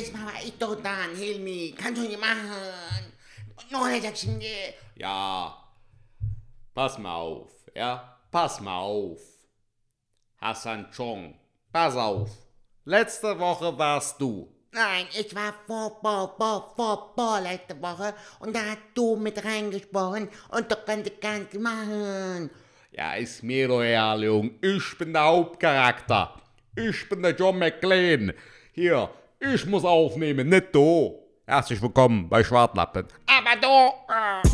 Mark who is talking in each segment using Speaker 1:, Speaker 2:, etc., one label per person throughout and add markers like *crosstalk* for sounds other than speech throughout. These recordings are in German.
Speaker 1: ich doch dran, Hilmi. Kannst du nicht machen. Noch ein Säckchen, yeah.
Speaker 2: Ja, pass mal auf, ja, pass mal auf. Hassan Chong, pass auf. Letzte Woche warst du.
Speaker 1: Nein, ich war vor, vor, vor, vor, vor letzte Woche und da hast du mit reingesprochen und du kannst gar nicht machen.
Speaker 2: Ja, ist mir doch egal, Jung. Ich bin der Hauptcharakter. Ich bin der John McClane. Hier, ich muss aufnehmen, nicht du. Herzlich willkommen bei Schwartlappen.
Speaker 1: Aber du... Äh.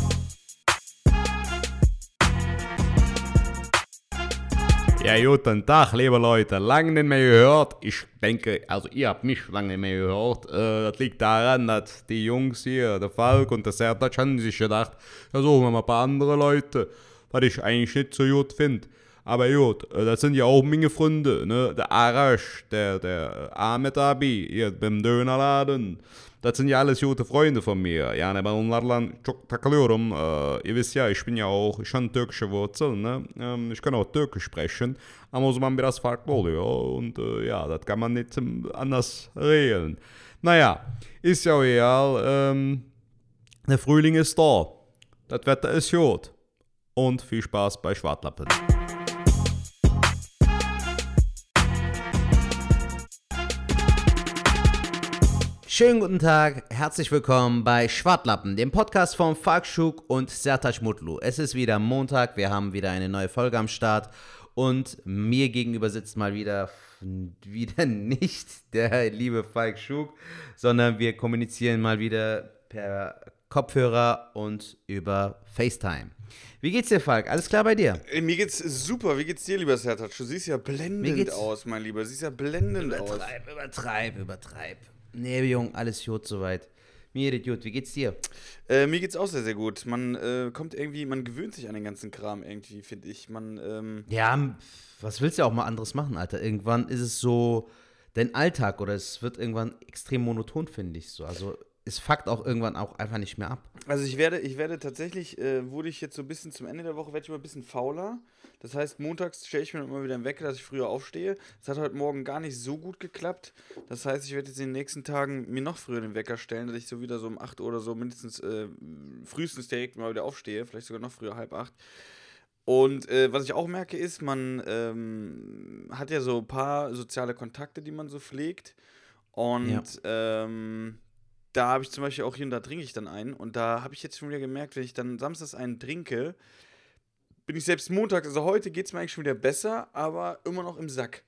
Speaker 2: Ja, guten Tag, liebe Leute. Lange nicht mehr gehört. Ich denke, also ihr habt mich lange nicht mehr gehört. Äh, das liegt daran, dass die Jungs hier, der Falk und der Sertac, haben sich gedacht, ja, suchen wir mal ein paar andere Leute, was ich eigentlich nicht so gut finde. Aber gut, äh, das sind ja auch meine Freunde, ne? Der Arash, der, der Ahmed Abi, hier beim Dönerladen. Das sind ja alles gute Freunde von mir. Ja, ne, bunlarla çok takılıyorum. Äh, ihr wisst ja, ich bin ja auch, ich habe türkische Wurzeln, ne? Ähm, ich kann auch Türkisch sprechen, aber muss man biraz farklı oluyor. Und äh, ja, das kann man nicht anders regeln. Naja, ist ja auch egal. Ähm, der Frühling ist da. Das Wetter ist gut. Und viel Spaß bei Schwartlappen.
Speaker 3: Schönen guten Tag, herzlich willkommen bei Schwartlappen, dem Podcast von Falk Schuk und Sertac Mutlu. Es ist wieder Montag, wir haben wieder eine neue Folge am Start und mir gegenüber sitzt mal wieder, wieder *laughs* nicht der liebe Falk Schuk, sondern wir kommunizieren mal wieder per Kopfhörer und über FaceTime. Wie geht's dir, Falk? Alles klar bei dir?
Speaker 4: Ey, mir geht's super. Wie geht's dir, lieber Sertac? Du siehst ja blendend aus, mein Lieber. Du siehst ja blendend aus.
Speaker 3: Übertreib, übertreib, übertreib. Nee, Jung, alles gut soweit. Mir geht gut. Wie geht's dir?
Speaker 4: Äh, mir geht's auch sehr, sehr gut. Man äh, kommt irgendwie, man gewöhnt sich an den ganzen Kram irgendwie, finde ich. Man, ähm,
Speaker 3: Ja, was willst du auch mal anderes machen, Alter? Irgendwann ist es so dein Alltag oder es wird irgendwann extrem monoton, finde ich so. Also es fuckt auch irgendwann auch einfach nicht mehr ab.
Speaker 4: also ich werde, ich werde tatsächlich, äh, wurde ich jetzt so ein bisschen zum Ende der Woche, werde ich immer ein bisschen fauler. Das heißt, montags stelle ich mir immer wieder einen Wecker, dass ich früher aufstehe. Das hat heute Morgen gar nicht so gut geklappt. Das heißt, ich werde jetzt in den nächsten Tagen mir noch früher den Wecker stellen, dass ich so wieder so um 8 Uhr oder so mindestens äh, frühestens direkt mal wieder aufstehe. Vielleicht sogar noch früher, halb acht. Und äh, was ich auch merke, ist, man ähm, hat ja so ein paar soziale Kontakte, die man so pflegt. Und ähm, da habe ich zum Beispiel auch hier und da trinke ich dann einen. Und da habe ich jetzt schon wieder gemerkt, wenn ich dann samstags einen trinke, bin ich selbst montags, also heute geht es mir eigentlich schon wieder besser, aber immer noch im Sack.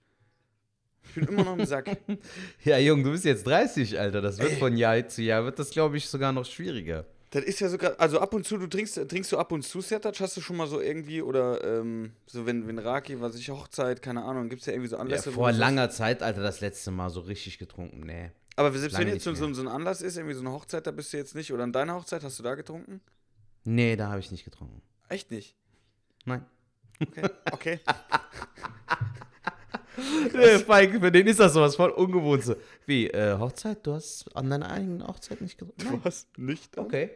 Speaker 4: Ich bin immer noch im Sack. *laughs*
Speaker 3: Ja, Jung, du bist jetzt 30, Alter. Das wird von Jahr zu Jahr, wird das, glaube ich, sogar noch schwieriger.
Speaker 4: Das ist ja sogar, also ab und zu, du trinkst, trinkst du ab und zu Sertac, hast du schon mal so irgendwie, oder ähm, so wenn, wenn Raki, was ich, Hochzeit, keine Ahnung, gibt es ja irgendwie so
Speaker 3: Ja,
Speaker 4: Anlässe. wo
Speaker 3: vor langer Zeit, Alter, das letzte Mal so richtig getrunken. Nee.
Speaker 4: Aber selbst
Speaker 3: lange
Speaker 4: wenn jetzt so, so, ein Anlass ist, irgendwie so eine Hochzeit, da bist du jetzt nicht, oder an deiner Hochzeit, hast du da getrunken?
Speaker 3: Nee, da habe ich nicht getrunken.
Speaker 4: Echt nicht?
Speaker 3: Nein.
Speaker 4: Okay. okay. *laughs*
Speaker 3: Nee, Falk, für den ist das sowas voll ungewohnt. So. Wie, äh, Hochzeit? Du hast an deiner eigenen Hochzeit nicht getrunken? Nein.
Speaker 4: Was? Nicht?
Speaker 3: Okay.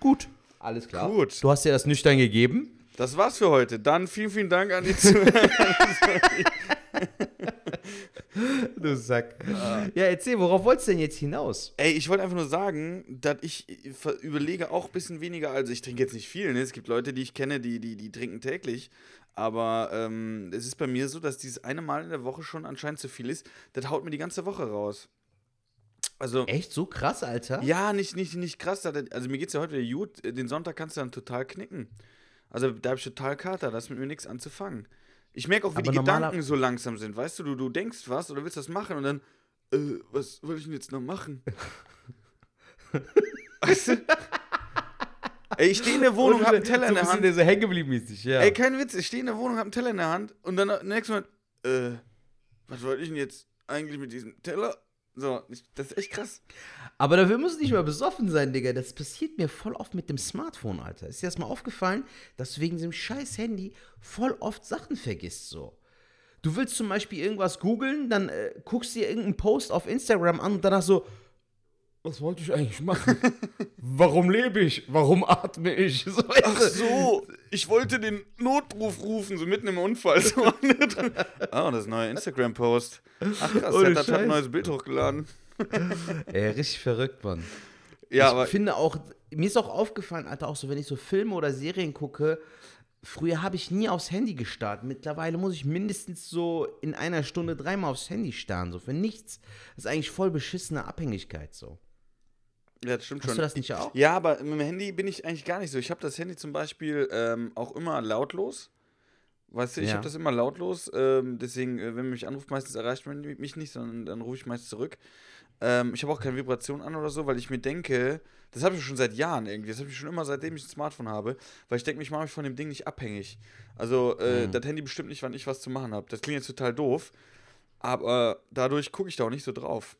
Speaker 3: Gut. Alles klar.
Speaker 4: Gut.
Speaker 3: Du hast dir das nüchtern gegeben.
Speaker 4: Das war's für heute. Dann vielen, vielen Dank an die Zuhörer. *laughs* *laughs*
Speaker 3: Du Sack. Ja, erzähl, worauf wolltest du denn jetzt hinaus?
Speaker 4: Ey, ich wollte einfach nur sagen, dass ich überlege auch ein bisschen weniger. Also, ich trinke jetzt nicht viel. Ne? Es gibt Leute, die ich kenne, die, die, die trinken täglich. Aber ähm, es ist bei mir so, dass dieses eine Mal in der Woche schon anscheinend zu viel ist. Das haut mir die ganze Woche raus. Also.
Speaker 3: Echt so krass, Alter?
Speaker 4: Ja, nicht, nicht, nicht krass. Also mir geht's ja heute wieder gut. Den Sonntag kannst du dann total knicken. Also da hab ich total Kater, da ist mit mir nichts anzufangen. Ich merke auch, wie
Speaker 3: Aber
Speaker 4: die Gedanken so langsam sind. Weißt du, du, du denkst was oder willst das machen und dann, äh, was soll ich denn jetzt noch machen? *laughs* weißt du? Ey, ich stehe in der Wohnung, hab einen Teller in der Hand.
Speaker 3: der so hängen geblieben ist, ja.
Speaker 4: Ey, kein Witz, ich stehe in der Wohnung, hab einen Teller in der Hand und dann im nächsten Moment, äh, was wollte ich denn jetzt eigentlich mit diesem Teller? So, ich, das ist echt krass.
Speaker 3: Aber dafür muss nicht mal besoffen sein, Digga. Das passiert mir voll oft mit dem Smartphone, Alter. Ist dir das mal aufgefallen, dass du wegen diesem scheiß Handy voll oft Sachen vergisst, so? Du willst zum Beispiel irgendwas googeln, dann äh, guckst dir irgendeinen Post auf Instagram an und danach so, was wollte ich eigentlich machen? Warum lebe ich? Warum atme ich? *laughs* So,
Speaker 4: Ach
Speaker 3: du?
Speaker 4: so, ich wollte den Notruf rufen, so mitten im Unfall. So. *laughs* ah, das neue Instagram-Post. Ach krass, Setat hat ein neues Bild hochgeladen. *laughs*
Speaker 3: Ey, richtig verrückt, Mann.
Speaker 4: Ja,
Speaker 3: ich
Speaker 4: aber
Speaker 3: finde auch, mir ist auch aufgefallen, Alter, auch so, wenn ich so Filme oder Serien gucke, früher habe ich nie aufs Handy gestarrt. Mittlerweile muss ich mindestens so in einer Stunde dreimal aufs Handy starren, so für nichts. Das ist eigentlich voll beschissene Abhängigkeit, so.
Speaker 4: Ja, das stimmt
Speaker 3: Hast
Speaker 4: schon.
Speaker 3: du das nicht auch?
Speaker 4: Ja, aber mit dem Handy bin ich eigentlich gar nicht so. Ich habe das Handy zum Beispiel ähm, auch immer lautlos. Weißt du, ich
Speaker 3: Ja.
Speaker 4: habe das immer lautlos. Ähm, deswegen, äh, wenn man mich anruft, meistens erreicht man mich nicht, sondern dann rufe ich meist zurück. Ähm, ich habe auch keine Vibration an oder so, weil ich mir denke, das habe ich schon seit Jahren irgendwie. Das habe ich schon immer, seitdem ich ein Smartphone habe, weil ich denke, ich mache mich von dem Ding nicht abhängig. Also, äh,
Speaker 3: Mhm.
Speaker 4: das Handy bestimmt nicht, wann ich was zu machen habe. Das klingt jetzt total doof, aber dadurch gucke ich da auch nicht so drauf.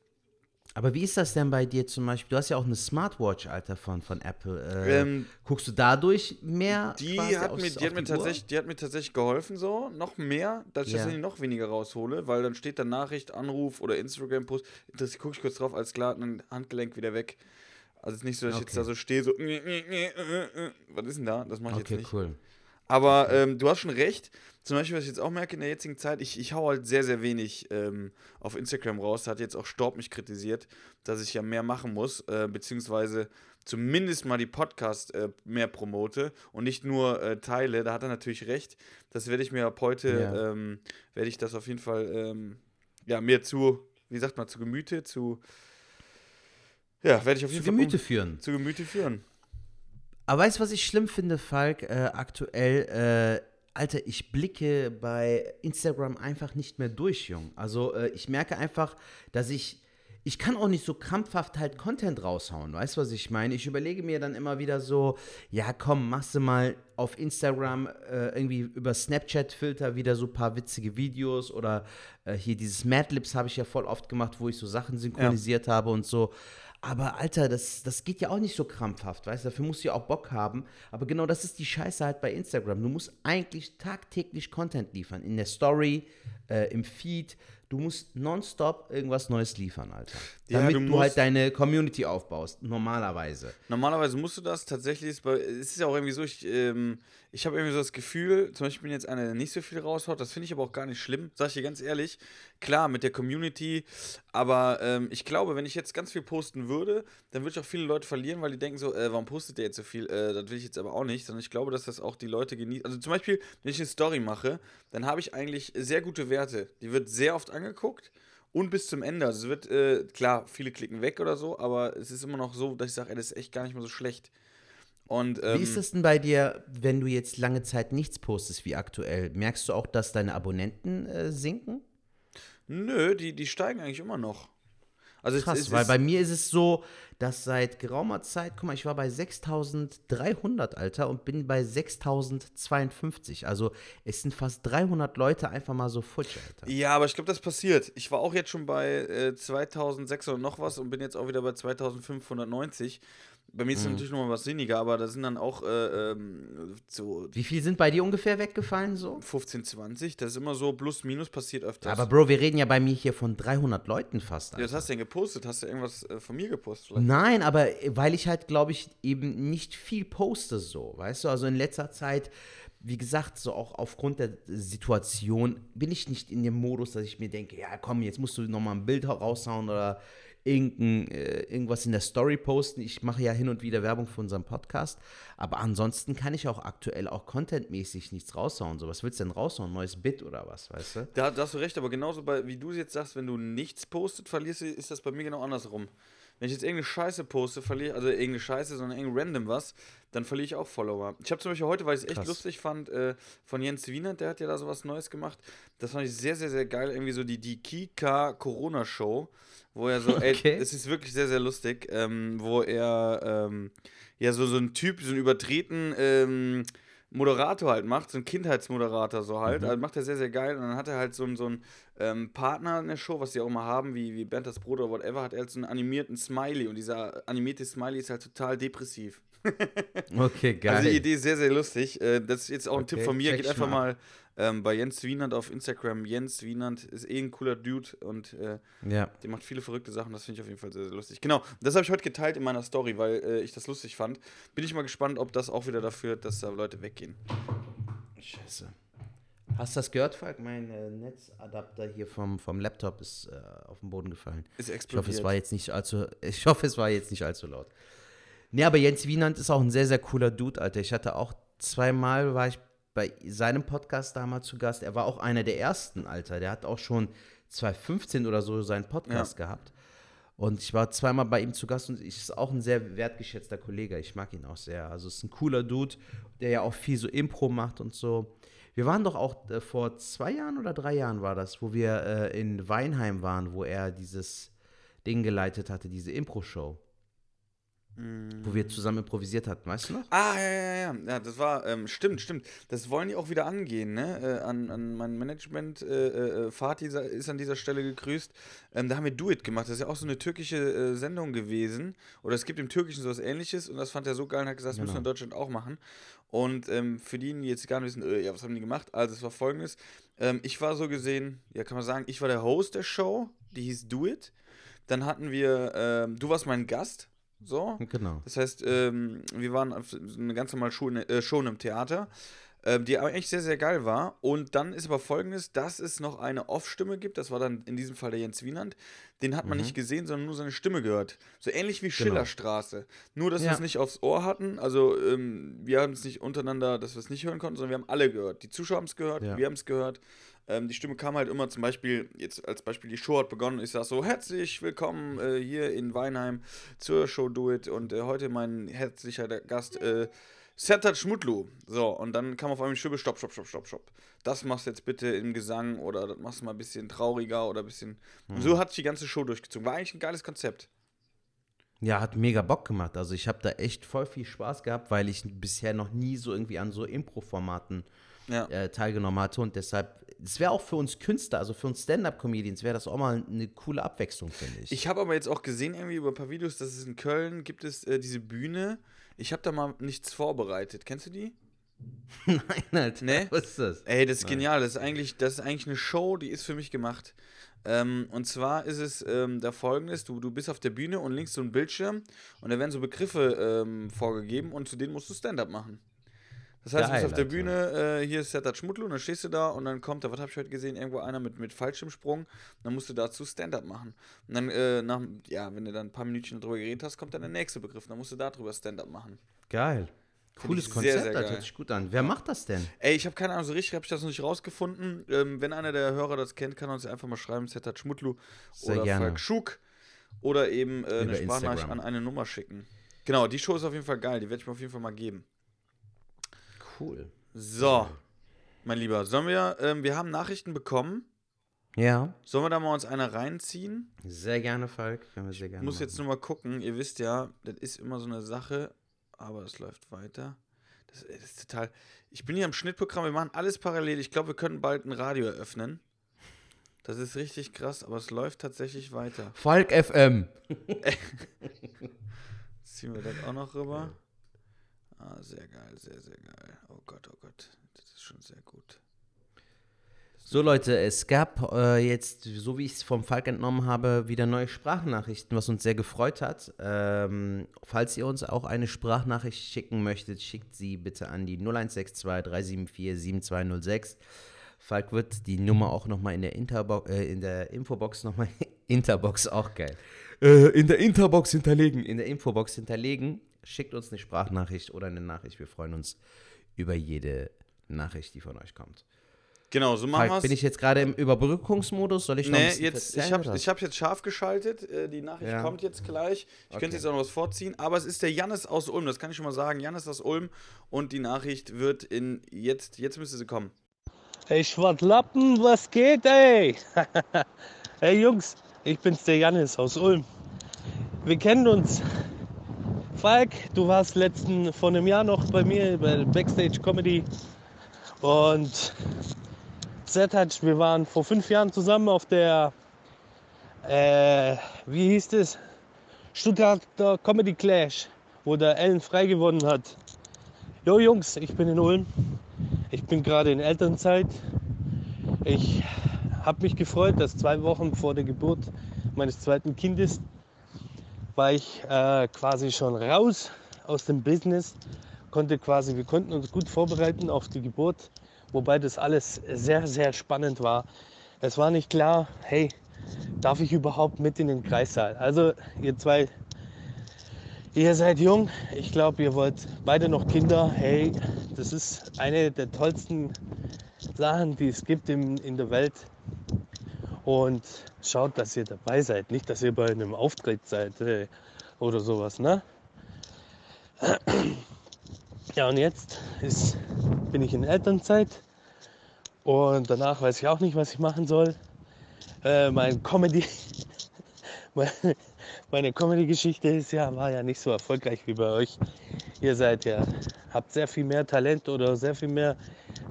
Speaker 3: Aber wie ist das denn bei dir zum Beispiel? Du hast ja auch eine Smartwatch, Alter, von, von Apple. Äh,
Speaker 4: Ähm,
Speaker 3: guckst du dadurch mehr?
Speaker 4: Die hat,
Speaker 3: aufs-
Speaker 4: mir, die, hat mir tatsächlich, die hat mir tatsächlich geholfen, so noch mehr, dass ich
Speaker 3: Ja.
Speaker 4: das noch weniger raushole, weil dann steht da Nachricht, Anruf oder Instagram-Post. Das gucke ich kurz drauf, alles klar, dann Handgelenk wieder weg. Also es ist nicht so, dass ich jetzt
Speaker 3: Okay.
Speaker 4: da so stehe, so. äh, äh, äh. Was ist denn da? Das mache ich
Speaker 3: Okay,
Speaker 4: jetzt nicht.
Speaker 3: cool.
Speaker 4: Aber ähm, du hast schon recht. Zum Beispiel, was ich jetzt auch merke in der jetzigen Zeit, ich, ich hau halt sehr, sehr wenig ähm, auf Instagram raus. Da hat jetzt auch Storb mich kritisiert, dass ich ja mehr machen muss, äh, beziehungsweise zumindest mal die Podcast äh, mehr promote und nicht nur äh, teile. Da hat er natürlich recht. Das werde ich mir ab heute,
Speaker 3: Ja.
Speaker 4: ähm, werde ich das auf jeden Fall, ähm, ja, mir zu, wie sagt man, zu Gemüte, zu, ja, werde ich auf
Speaker 3: Zu
Speaker 4: jeden Fall
Speaker 3: Gemüte
Speaker 4: um,
Speaker 3: führen.
Speaker 4: zu Gemüte führen.
Speaker 3: Aber weißt du, was ich schlimm finde, Falk, äh, aktuell? Äh, Alter, ich blicke bei Instagram einfach nicht mehr durch, Jung. Also äh, ich merke einfach, dass ich, ich kann auch nicht so krampfhaft halt Content raushauen. Weißt du, was ich meine? Ich überlege mir dann immer wieder so, ja komm, machst du mal auf Instagram äh, irgendwie über Snapchat-Filter wieder so ein paar witzige Videos oder äh, hier dieses Madlibs habe ich ja voll oft gemacht, wo ich so Sachen synchronisiert habe und so. Aber Alter, das, das geht ja auch nicht so krampfhaft, weißt du? Dafür musst du ja auch Bock haben. Aber genau das ist die Scheiße halt bei Instagram. Du musst eigentlich tagtäglich Content liefern. In der Story, äh, im Feed. Du musst nonstop irgendwas Neues liefern, Alter.
Speaker 4: Ja,
Speaker 3: Damit
Speaker 4: du
Speaker 3: du,
Speaker 4: musst-
Speaker 3: halt deine Community aufbaust, normalerweise.
Speaker 4: Normalerweise musst du das tatsächlich, es ist ja auch irgendwie so, ich, ähm, ich habe irgendwie so das Gefühl, zum Beispiel bin jetzt einer, der nicht so viel raushaut, das finde ich aber auch gar nicht schlimm, sag ich dir ganz ehrlich. Klar, mit der Community, aber ähm, ich glaube, wenn ich jetzt ganz viel posten würde, dann würde ich auch viele Leute verlieren, weil die denken so, äh, warum postet der jetzt so viel? Äh, das will ich jetzt aber auch nicht, sondern ich glaube, dass das auch die Leute genießen. Also zum Beispiel, wenn ich eine Story mache, dann habe ich eigentlich sehr gute Werte. Die wird sehr oft angeguckt. Und bis zum Ende. Also es wird, äh, klar, viele klicken weg oder so, aber es ist immer noch so, dass ich sage, das ist echt gar nicht mal so schlecht. Und, ähm,
Speaker 3: Wie ist das denn bei dir, wenn du jetzt lange Zeit nichts postest wie aktuell? Merkst du auch, dass deine Abonnenten äh, sinken?
Speaker 4: Nö, die, die steigen eigentlich immer noch. Also es-
Speaker 3: Krass,
Speaker 4: es
Speaker 3: weil
Speaker 4: ist,
Speaker 3: bei mir ist es so, dass seit geraumer Zeit, guck mal, ich war bei 6300, Alter, und bin bei 6052. Also es sind fast 300 Leute einfach mal so futsch, Alter.
Speaker 4: Ja, aber ich glaube, das passiert. Ich war auch jetzt schon bei äh, 2600 noch was und bin jetzt auch wieder bei 2590. Bei mir ist es
Speaker 3: Mhm.
Speaker 4: natürlich nochmal was weniger, aber da sind dann auch äh, ähm, so
Speaker 3: Wie viel sind bei dir ungefähr weggefallen so?
Speaker 4: 15, 20. Das ist immer so plus, minus passiert öfters.
Speaker 3: Aber Bro, wir reden ja bei mir hier von 300 Leuten fast.
Speaker 4: ja, was hast du denn gepostet? Hast du irgendwas äh, von mir gepostet? Vielleicht?
Speaker 3: Nein, aber weil ich halt, glaube ich, eben nicht viel poste so, weißt du? Also in letzter Zeit, wie gesagt, so auch aufgrund der Situation bin ich nicht in dem Modus, dass ich mir denke, ja komm, jetzt musst du nochmal ein Bild raushauen oder äh, irgendwas in der Story posten. Ich mache ja hin und wieder Werbung für unseren Podcast, aber ansonsten kann ich auch aktuell auch contentmäßig nichts raushauen. So, was willst du denn raushauen? Neues Bit oder was, weißt du?
Speaker 4: Da, da hast du recht, aber genauso bei, wie du jetzt sagst, wenn du nichts postet, verlierst du, ist das bei mir genau andersrum. Wenn ich jetzt irgendeine Scheiße poste, verliere, also irgendeine Scheiße, sondern irgendein random was, dann verliere ich auch Follower. Ich habe zum Beispiel heute, weil ich es echt
Speaker 3: Krass.
Speaker 4: lustig fand, äh, von Jens Wiener, der hat ja da sowas Neues gemacht. Das fand ich sehr, sehr, sehr geil. Irgendwie so die, die Kika Corona Show, wo er so, *laughs* ey,
Speaker 3: Okay.
Speaker 4: es ist wirklich sehr, sehr lustig, ähm, wo er, ähm, ja, so, so ein Typ, so einen übertreten, ähm, Moderator halt macht, so ein Kindheitsmoderator so halt. Also macht er sehr, sehr geil. Und dann hat er halt so, einen- so einen ähm, Partner in der Show, was die auch immer haben, wie, wie Bernd das Brot oder whatever, hat er halt so einen animierten Smiley. Und dieser animierte Smiley ist halt total depressiv. *laughs*
Speaker 3: Okay, geil.
Speaker 4: Also die Idee ist sehr, sehr lustig. Äh, das ist jetzt auch ein
Speaker 3: Okay,
Speaker 4: Tipp von mir. Geht einfach
Speaker 3: mal
Speaker 4: ähm, bei Jens Wienand auf Instagram. Jens Wienand ist eh ein cooler Dude und äh,
Speaker 3: ja.
Speaker 4: der macht viele verrückte Sachen. Das finde ich auf jeden Fall sehr, sehr lustig. Genau, das habe ich heute geteilt in meiner Story, weil äh, ich das lustig fand. Bin ich mal gespannt, ob das auch wieder dafür, dass da Leute weggehen.
Speaker 3: Scheiße. Hast du das gehört, Falk? Mein äh, Netzadapter hier vom, vom Laptop ist äh, auf den Boden gefallen.
Speaker 4: Ist
Speaker 3: Ich hoffe,
Speaker 4: explodiert.
Speaker 3: es war jetzt nicht allzu, ich hoffe, es war jetzt nicht allzu laut. Nee, aber Jens Wienand ist auch ein sehr, sehr cooler Dude, Alter. Ich hatte auch zweimal, war ich bei seinem Podcast damals zu Gast. Er war auch einer der ersten, Alter. Der hat auch schon 2015 oder so seinen Podcast gehabt. Und ich war zweimal bei ihm zu Gast und ich ist auch ein sehr wertgeschätzter Kollege. Ich mag ihn auch sehr. Also ist ein cooler Dude, der ja auch viel so Impro macht und so. Wir waren doch auch äh, vor zwei Jahren oder drei Jahren war das, wo wir äh, in Weinheim waren, wo er dieses Ding geleitet hatte, diese Impro-Show. Wo wir zusammen improvisiert hatten, weißt du noch?
Speaker 4: Ah, ja, ja, ja. Ja, das war, ähm, stimmt, stimmt. Das wollen die auch wieder angehen, ne? Äh, an, an mein Management, äh, äh, Fatih ist an dieser Stelle gegrüßt. Ähm, da haben wir Do It gemacht. Das ist ja auch so eine türkische äh, Sendung gewesen. Oder es gibt im Türkischen sowas ähnliches und das fand er so geil und hat gesagt, das müssen wir in Deutschland auch machen. Und ähm, für die, die jetzt gar nicht wissen, äh, ja, was haben die gemacht? Also, es war folgendes. Ähm, ich war so gesehen, ja, kann man sagen, ich war der Host der Show, die hieß Do It. Dann hatten wir, ähm, du warst mein Gast, so.
Speaker 3: Genau.
Speaker 4: Das heißt, ähm, wir waren auf eine ganz normale Show, äh, Show im Theater, ähm, die aber eigentlich sehr, sehr geil war. Und dann ist aber folgendes, dass es noch eine Off-Stimme gibt. Das war dann in diesem Fall der Jens Wienand. Den hat man
Speaker 3: Mhm.
Speaker 4: nicht gesehen, sondern nur seine Stimme gehört. So ähnlich wie
Speaker 3: Genau.
Speaker 4: Schillerstraße. Nur, dass wir
Speaker 3: Ja.
Speaker 4: es nicht aufs Ohr hatten. Also, ähm, wir haben es nicht untereinander, dass wir es nicht hören konnten, sondern wir haben alle gehört. Die Zuschauer haben es gehört,
Speaker 3: Ja.
Speaker 4: wir haben es gehört. Ähm, die Stimme kam halt immer zum Beispiel, jetzt als Beispiel, die Show hat begonnen. Ich sag so, herzlich willkommen äh, hier in Weinheim zur Show Do It. Und äh, heute mein herzlicher Gast, äh, Sertat Schmutlu. So, und dann kam auf einmal die Stimme, stopp, stopp, stopp, stopp, stopp. Das machst du jetzt bitte im Gesang oder das machst du mal ein bisschen trauriger oder ein bisschen. Und so hat sich die ganze Show durchgezogen. War eigentlich ein geiles Konzept.
Speaker 3: Ja, hat mega Bock gemacht. Also ich habe da echt voll viel Spaß gehabt, weil ich bisher noch nie so irgendwie an so Impro-Formaten
Speaker 4: Ja.
Speaker 3: äh, teilgenommen hatte und deshalb, es wäre auch für uns Künstler, also für uns Stand-Up-Comedians, wäre das auch mal eine coole Abwechslung, finde ich.
Speaker 4: Ich habe aber jetzt auch gesehen, irgendwie über ein paar Videos, dass es in Köln gibt es äh, diese Bühne. Ich habe da mal nichts vorbereitet. Kennst du die? *laughs*
Speaker 3: Nein, Alter,
Speaker 4: Nee?
Speaker 3: was ist das?
Speaker 4: Ey, das ist genial. Das ist eigentlich, das ist eigentlich eine Show, die ist für mich gemacht. Ähm, und zwar ist es ähm, da folgendes: du, du bist auf der Bühne und links so ein Bildschirm und da werden so Begriffe ähm, vorgegeben und zu denen musst du Stand-up machen. Das heißt, du bist auf der. Bühne, äh, hier ist Sertat Schmutlu und dann stehst du da und dann kommt da, was habe ich heute gesehen, irgendwo einer mit, mit Fallschirmsprung, dann musst du dazu Stand-up machen. Und dann, äh, nach, ja, wenn du dann ein paar Minütchen darüber geredet hast, kommt dann der nächste Begriff, dann musst du darüber Stand-up machen.
Speaker 3: Geil. Cooles Konzept,
Speaker 4: sehr, sehr geil.
Speaker 3: hört sich gut an. Wer macht das denn?
Speaker 4: Ey, ich habe keine Ahnung, so richtig habe ich das noch nicht rausgefunden. Ähm, wenn einer der Hörer das kennt, kann er uns einfach mal schreiben, Zetat Schmutlu
Speaker 3: Sehr
Speaker 4: oder
Speaker 3: gerne.
Speaker 4: Falk Schuk oder eben äh, eine Sprachnachricht an eine Nummer schicken. Genau, die Show ist auf jeden Fall geil, die werde ich mir auf jeden Fall mal geben.
Speaker 3: Cool.
Speaker 4: So, mein Lieber, sollen wir, ähm, wir haben Nachrichten bekommen.
Speaker 3: Ja,
Speaker 4: Sollen wir da mal uns eine reinziehen?
Speaker 3: sehr gerne, Falk. Können wir sehr gerne
Speaker 4: muss
Speaker 3: machen.
Speaker 4: jetzt nur mal gucken. Ihr wisst ja, das ist immer so eine Sache, aber es läuft weiter. Das, das ist total. Ich bin hier am Schnittprogramm, wir machen alles parallel. Ich glaube, wir können bald ein Radio eröffnen. Das ist richtig krass, aber es läuft tatsächlich weiter.
Speaker 3: Falk FM. *laughs*
Speaker 4: Ziehen wir das auch noch rüber. Ah, sehr geil, sehr, sehr geil. Oh Gott, oh Gott. Das ist schon sehr gut.
Speaker 3: So Leute, es gab äh, jetzt, so wie ich es vom Falk entnommen habe, wieder neue Sprachnachrichten, was uns sehr gefreut hat. Ähm, falls ihr uns auch eine Sprachnachricht schicken möchtet, schickt sie bitte an die 0162 374 7206. Falk wird die Nummer auch nochmal in der Interbo äh, in der Infobox nochmal *laughs* Interbox auch geil. Äh, in der Interbox hinterlegen, in der Infobox hinterlegen. Schickt uns eine Sprachnachricht oder eine Nachricht. Wir freuen uns über jede Nachricht, die von euch kommt.
Speaker 4: Genau, so machen wir
Speaker 3: Falk, bin ich jetzt gerade im Überbrückungsmodus? Soll ich noch ein
Speaker 4: Nee,
Speaker 3: bisschen
Speaker 4: jetzt, ich habe hab jetzt scharf geschaltet. Äh, die Nachricht
Speaker 3: Ja.
Speaker 4: kommt jetzt gleich. Ich
Speaker 3: Okay.
Speaker 4: könnte jetzt auch noch was vorziehen, aber es ist der Jannis aus Ulm, das kann ich schon mal sagen. Jannis aus Ulm und die Nachricht wird in jetzt, jetzt müsste sie kommen.
Speaker 5: Ey, Schwartlappen, was geht, ey? *laughs* hey Jungs, ich bin's der Janis aus Ulm. Wir kennen uns. Falk, du warst letzten vor einem Jahr noch bei mir bei Backstage Comedy. Und Zertac, wir waren vor fünf Jahren zusammen auf der, äh, wie hieß es? Stuttgarter Comedy Clash, wo der Ellen frei gewonnen hat. Jo Jungs, ich bin in Ulm. Ich bin gerade in Elternzeit. Ich habe mich gefreut, dass zwei Wochen vor der Geburt meines zweiten Kindes war ich äh, quasi schon raus aus dem Business, konnte quasi, wir konnten uns gut vorbereiten auf die Geburt wobei das alles sehr, sehr spannend war. Es war nicht klar, hey, darf ich überhaupt mit in den Kreissaal? Also ihr zwei, ihr seid jung, ich glaube, ihr wollt beide noch Kinder. Hey, das ist eine der tollsten Sachen, die es gibt in, in der Welt. Und schaut, dass ihr dabei seid, nicht, dass ihr bei einem Auftritt seid äh, oder sowas, ne? *clears throat* Ja, und jetzt ist, bin ich in Elternzeit und danach weiß ich auch nicht, was ich machen soll. Äh, mein Comedy, *laughs* meine, meine Comedy-Geschichte ist ja, war ja nicht so erfolgreich wie bei euch. Ihr seid ja, habt sehr viel mehr Talent oder sehr viel mehr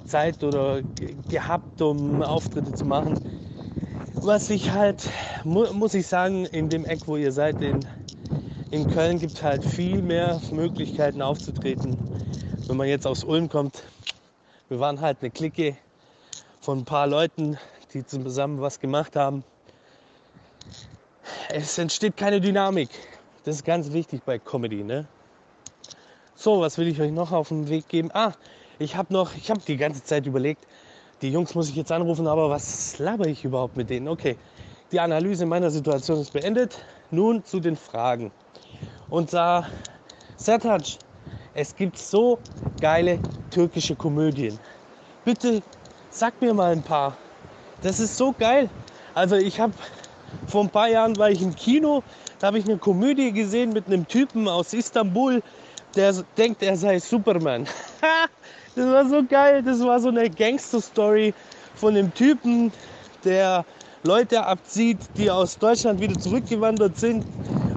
Speaker 5: Zeit oder ge- gehabt, um Auftritte zu machen. Was ich halt, mu muss ich sagen, in dem Eck, wo ihr seid, in, in Köln gibt es halt viel mehr Möglichkeiten aufzutreten. Wenn man jetzt aus Ulm kommt, wir waren halt eine Clique von ein paar Leuten, die zusammen was gemacht haben. Es entsteht keine Dynamik. Das ist ganz wichtig bei Comedy, ne? So, was will ich euch noch auf den Weg geben? Ah, ich habe noch, ich habe die ganze Zeit überlegt, die Jungs muss ich jetzt anrufen, aber was laber ich überhaupt mit denen? Okay, die Analyse meiner Situation ist beendet. Nun zu den Fragen. Und da, Sertac, es gibt so geile türkische Komödien. Bitte sag mir mal ein paar. Das ist so geil. Also ich habe vor ein paar Jahren war ich im Kino, da habe ich eine Komödie gesehen mit einem Typen aus Istanbul, der denkt, er sei Superman. *laughs* das war so geil. Das war so eine Gangster-Story von einem Typen, der Leute abzieht, die aus Deutschland wieder zurückgewandert sind,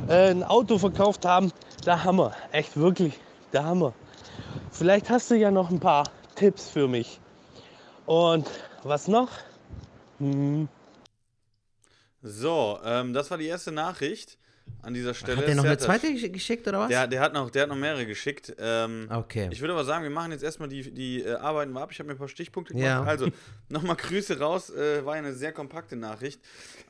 Speaker 5: äh, ein Auto verkauft haben. Der Hammer. Echt wirklich der Hammer. Vielleicht hast du ja noch ein paar Tipps für mich. Und was noch? Hm,
Speaker 4: So, ähm, das war die erste Nachricht an dieser Stelle.
Speaker 3: Hat der noch eine zweite gesch- geschickt oder was?
Speaker 4: Der, der, hat noch, der hat noch mehrere geschickt. Ähm,
Speaker 3: Okay.
Speaker 4: Ich würde aber sagen, wir machen jetzt erstmal die, die äh, Arbeiten mal ab. Ich habe mir ein paar Stichpunkte gemacht.
Speaker 3: Ja.
Speaker 4: Also, *laughs* nochmal Grüße raus. Äh, war ja eine sehr kompakte Nachricht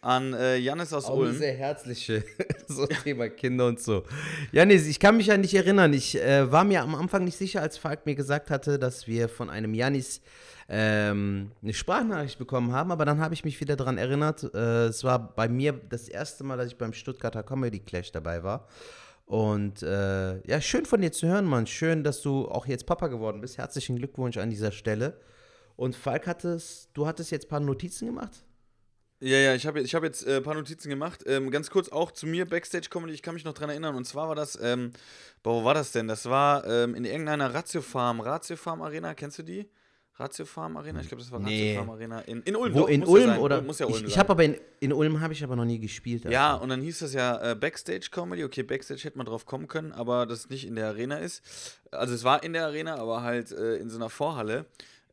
Speaker 4: an äh, Jannis aus
Speaker 3: Auch eine
Speaker 4: Ulm.
Speaker 3: sehr herzliche, *laughs* so Thema Kinder und so. Janis, ich kann mich an dich erinnern. Ich äh, war mir am Anfang nicht sicher, als Falk mir gesagt hatte, dass wir von einem Janis ähm, eine Sprachnachricht bekommen haben, aber dann habe ich mich wieder daran erinnert. Äh, es war bei mir das erste Mal, dass ich beim Stuttgarter Comedy Clash dabei war. Und äh, ja, schön von dir zu hören, Mann. Schön, dass du auch jetzt Papa geworden bist. Herzlichen Glückwunsch an dieser Stelle. Und Falk hattest, du hattest jetzt ein paar Notizen gemacht?
Speaker 4: Ja, ja, ich habe ich hab jetzt äh, ein paar Notizen gemacht. Ähm, ganz kurz auch zu mir, Backstage-Comedy, ich kann mich noch dran erinnern. Und zwar war das, ähm, boah, wo war das denn? Das war ähm, in irgendeiner Ratio Farm, Ratio Farm Arena, kennst du die? Ratio Farm Arena? Ich glaube, das war Ratio
Speaker 3: Nee.
Speaker 4: Farm Arena. In, in Ulm,
Speaker 3: Wo
Speaker 4: doch,
Speaker 3: in
Speaker 4: ja
Speaker 3: Ulm
Speaker 4: sein.
Speaker 3: oder?
Speaker 4: Muss ja Ulm
Speaker 3: ich ich habe aber in, in Ulm habe ich aber noch nie gespielt. also.
Speaker 4: Ja, und dann hieß das ja äh, Backstage-Comedy. Okay, Backstage hätte man drauf kommen können, aber das nicht in der Arena ist. Also es war in der Arena, aber halt äh, in so einer Vorhalle.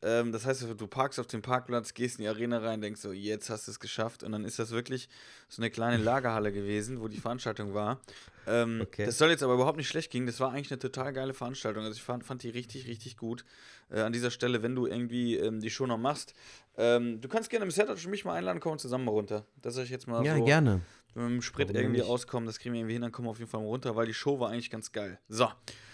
Speaker 4: Ähm, das heißt, du parkst auf dem Parkplatz, gehst in die Arena rein, denkst so, jetzt hast du es geschafft. Und dann ist das wirklich so eine kleine *laughs* Lagerhalle gewesen, wo die Veranstaltung war. Ähm,
Speaker 3: Okay.
Speaker 4: Das soll jetzt aber überhaupt nicht schlecht gehen. Das war eigentlich eine total geile Veranstaltung. Also ich fand, fand die richtig, richtig gut. Äh, an dieser Stelle, wenn du irgendwie ähm, die Show noch machst. Ähm, du kannst gerne im Setup für mich mal einladen, kommen wir zusammen mal runter. Das sag ich jetzt mal
Speaker 3: ja,
Speaker 4: so.
Speaker 3: gerne.
Speaker 4: Wenn wir mit dem Sprit
Speaker 3: Warum
Speaker 4: irgendwie
Speaker 3: nicht?
Speaker 4: auskommen, das kriegen wir irgendwie hin, dann kommen wir auf jeden Fall mal runter, weil die Show war eigentlich ganz geil. So,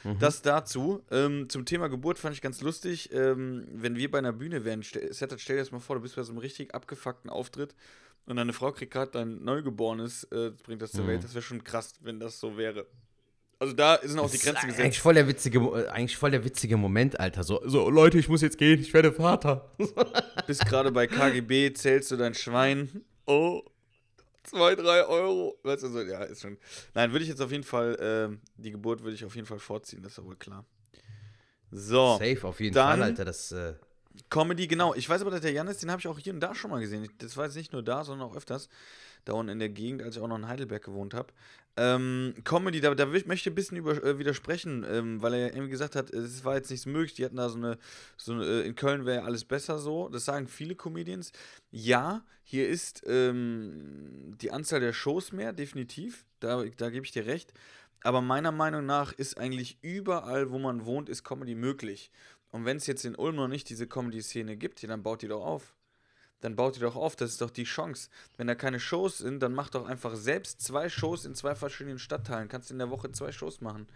Speaker 3: Mhm.
Speaker 4: das dazu. Ähm, zum Thema Geburt fand ich ganz lustig. Ähm, wenn wir bei einer Bühne wären, stell, Setat, stell dir das mal vor, du bist bei so einem richtig abgefuckten Auftritt und deine Frau kriegt gerade dein Neugeborenes, äh, bringt das zur
Speaker 3: Mhm.
Speaker 4: Welt. Das wäre schon krass, wenn das so wäre. Also da sind auch die
Speaker 3: Das
Speaker 4: Grenzen
Speaker 3: ist eigentlich
Speaker 4: gesetzt.
Speaker 3: voll der witzige, äh, eigentlich voll der witzige Moment, Alter. So, so Leute, ich muss jetzt gehen, ich werde Vater. *laughs*
Speaker 4: Bist gerade bei KGB, zählst du dein Schwein. Oh, zwei, drei Euro. Weißt du, so, ja, ist schon. Nein, würde ich jetzt auf jeden Fall, ähm, die Geburt würde ich auf jeden Fall vorziehen, das ist ja wohl klar. So,
Speaker 3: Safe auf jeden
Speaker 4: Dann-
Speaker 3: Fall, Alter. Das, äh,
Speaker 4: Comedy, genau. Ich weiß aber, dass der Janis, den habe ich auch hier und da schon mal gesehen. Das war jetzt nicht nur da, sondern auch öfters. Da unten in der Gegend, als ich auch noch in Heidelberg gewohnt habe. Ähm, Comedy, da, da möchte ich ein bisschen über, äh, widersprechen, ähm, weil er ja irgendwie gesagt hat, es war jetzt nichts möglich. Die hatten da so eine, so eine äh, in Köln wäre alles besser so. Das sagen viele Comedians. Ja, hier ist ähm, die Anzahl der Shows mehr, definitiv. Da, da gebe ich dir recht. Aber meiner Meinung nach ist eigentlich überall, wo man wohnt, ist Comedy möglich. Und wenn es jetzt in Ulm noch nicht diese Comedy-Szene gibt, ja, dann baut die doch auf. Dann baut die doch auf, das ist doch die Chance. Wenn da keine Shows sind, dann mach doch einfach selbst zwei Shows in zwei verschiedenen Stadtteilen. Kannst in der Woche zwei Shows machen.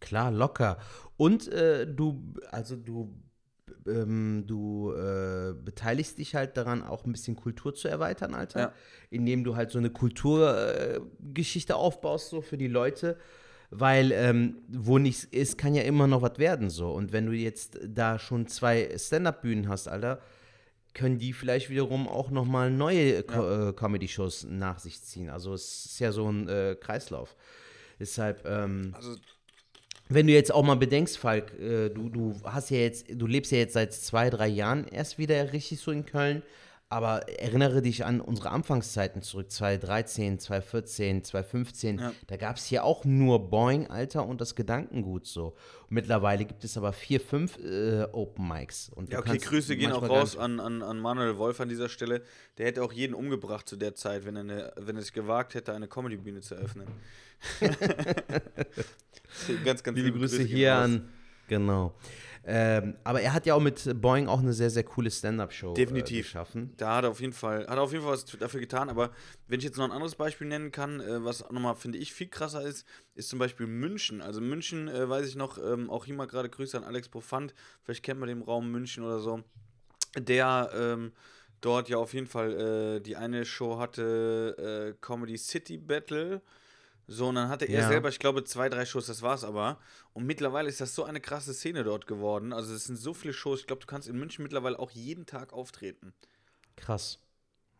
Speaker 3: klar, locker. Und äh, du, also du ähm, du äh, beteiligst dich halt daran, auch ein bisschen Kultur zu erweitern, Alter.
Speaker 4: Ja.
Speaker 3: Indem du halt so eine Kulturgeschichte äh, aufbaust, so für die Leute. Weil ähm, wo nichts ist, kann ja immer noch was werden, so. Und wenn du jetzt da schon zwei Stand-Up-Bühnen hast, Alter, können die vielleicht wiederum auch nochmal neue Co äh, Comedy-Shows nach sich ziehen. Also es ist ja so ein äh, Kreislauf. Deshalb, ähm,
Speaker 4: Also,
Speaker 3: wenn du jetzt auch mal bedenkst, Falk, äh, du, du hast ja jetzt, du lebst ja jetzt seit zwei, drei Jahren erst wieder richtig so in Köln. Aber erinnere dich an unsere Anfangszeiten zurück, 2013, 2014, 2015.
Speaker 4: Ja.
Speaker 3: Da gab es hier auch nur Boeing, Alter, und das Gedankengut so. Mittlerweile gibt es aber vier, fünf äh, Open Mics. Und
Speaker 4: ja, okay, Grüße gehen auch raus an, an, an Manuel Wolf an dieser Stelle. Der hätte auch jeden umgebracht zu der Zeit, wenn er, eine, wenn er es gewagt hätte, eine Comedy-Bühne zu öffnen. *laughs* *laughs* ganz, ganz
Speaker 3: Liebe Grüße
Speaker 4: gehen
Speaker 3: hier an. Genau. Ähm, aber er hat ja auch mit Boeing auch eine sehr, sehr coole Stand-Up-Show äh,
Speaker 4: Definitiv.
Speaker 3: geschaffen.
Speaker 4: Da hat er auf jeden Fall, hat er auf jeden Fall was dafür getan. Aber wenn ich jetzt noch ein anderes Beispiel nennen kann, äh, was nochmal, finde ich, viel krasser ist, ist zum Beispiel München. Also München, äh, weiß ich noch, ähm, auch hier mal gerade Grüße an Alex Profant, vielleicht kennt man den Raum München oder so, der ähm, dort ja auf jeden Fall äh, die eine Show hatte, äh, Comedy City Battle. So, und dann hatte er
Speaker 3: Ja.
Speaker 4: selber, ich glaube, zwei, drei Shows, das war's aber. Und mittlerweile ist das so eine krasse Szene dort geworden. Also es sind so viele Shows, ich glaube, du kannst in München mittlerweile auch jeden Tag auftreten.
Speaker 3: Krass.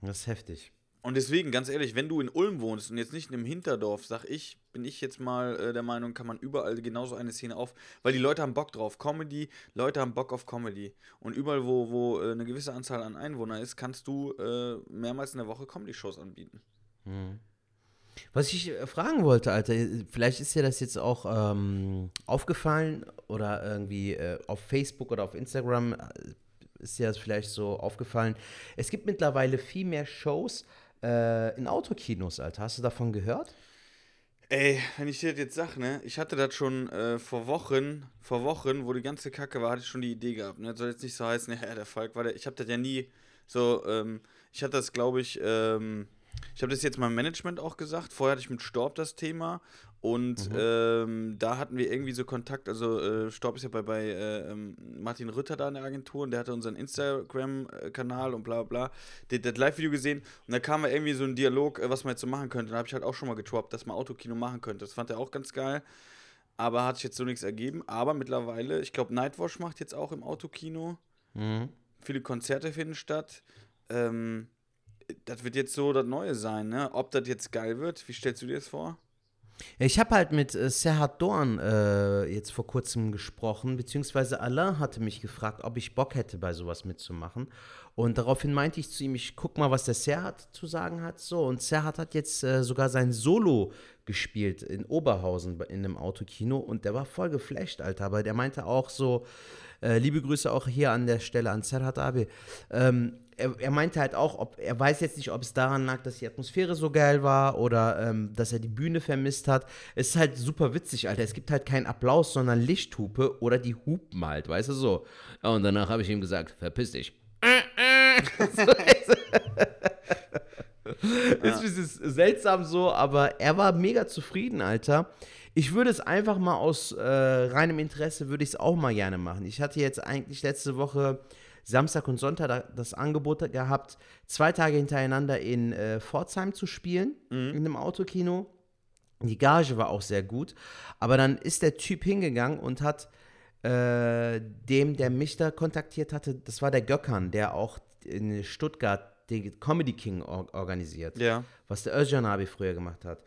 Speaker 3: Das ist heftig.
Speaker 4: Und deswegen, ganz ehrlich, wenn du in Ulm wohnst und jetzt nicht in einem Hinterdorf, sag ich, bin ich jetzt mal äh, der Meinung, kann man überall genauso eine Szene auf, weil die Leute haben Bock drauf. Comedy, Leute haben Bock auf Comedy. Und überall, wo, wo äh, eine gewisse Anzahl an Einwohnern ist, kannst du äh, mehrmals in der Woche Comedy-Shows anbieten.
Speaker 3: Was ich äh, fragen wollte, Alter, vielleicht ist dir das jetzt auch ähm, aufgefallen oder irgendwie äh, auf Facebook oder auf Instagram äh, ist dir das vielleicht so aufgefallen. Es gibt mittlerweile viel mehr Shows äh, in Autokinos, Alter. Hast du davon gehört?
Speaker 4: Ey, wenn ich dir das jetzt sag, ne, ich hatte das schon äh, vor Wochen, vor Wochen, wo die ganze Kacke war, hatte ich schon die Idee gehabt. Ne? Das soll jetzt nicht so heißen, *laughs* ja, der Falk war der. Ich habe das ja nie so, ähm, ich hatte das, glaube ich, ähm, ich habe das jetzt meinem Management auch gesagt. Vorher hatte ich mit Storb das Thema und ähm, da hatten wir irgendwie so Kontakt. Also, äh, Storb ist ja bei, bei äh, ähm, Martin Rütter da in der Agentur und der hatte unseren Instagram-Kanal und bla bla. Der hat das Live-Video gesehen und da kam irgendwie so ein Dialog, äh, was man jetzt so machen könnte. Da habe ich halt auch schon mal getroppt, dass man Autokino machen könnte. Das fand er auch ganz geil. Aber hat sich jetzt so nichts ergeben. Aber mittlerweile, ich glaube, Nightwash macht jetzt auch im Autokino. Viele Konzerte finden statt. Ähm, das wird jetzt so das Neue sein, ne? Ob das jetzt geil wird, wie stellst du dir das vor?
Speaker 3: Ich habe halt mit äh, Serhat Dorn äh, jetzt vor kurzem gesprochen, beziehungsweise Alain hatte mich gefragt, ob ich Bock hätte, bei sowas mitzumachen. Und daraufhin meinte ich zu ihm, ich guck mal, was der Serhat zu sagen hat. So, und Serhat hat jetzt äh, sogar sein Solo gespielt in Oberhausen in einem Autokino und der war voll geflasht, Alter. Aber der meinte auch so, äh, liebe Grüße auch hier an der Stelle an Serhat Abi. Ähm, er, er meinte halt auch, ob er weiß jetzt nicht, ob es daran lag, dass die Atmosphäre so geil war oder ähm, dass er die Bühne vermisst hat. Es ist halt super witzig, Alter. Es gibt halt keinen Applaus, sondern Lichthupe oder die Hupen halt, weißt du so. Und danach habe ich ihm gesagt, verpiss dich. *laughs* Ist bisschen seltsam so, aber er war mega zufrieden, Alter. Ich würde es einfach mal aus äh, reinem Interesse, würde ich es auch mal gerne machen. Ich hatte jetzt eigentlich letzte Woche Samstag und Sonntag da- das Angebot gehabt, zwei Tage hintereinander in äh, Pforzheim zu spielen, in einem Autokino. Die Gage war auch sehr gut, aber dann ist der Typ hingegangen und hat äh, dem, der mich da kontaktiert hatte, das war der Göckern, der auch in Stuttgart den Comedy King or organisiert
Speaker 4: Ja.
Speaker 3: was der Özcan Abi früher gemacht hat.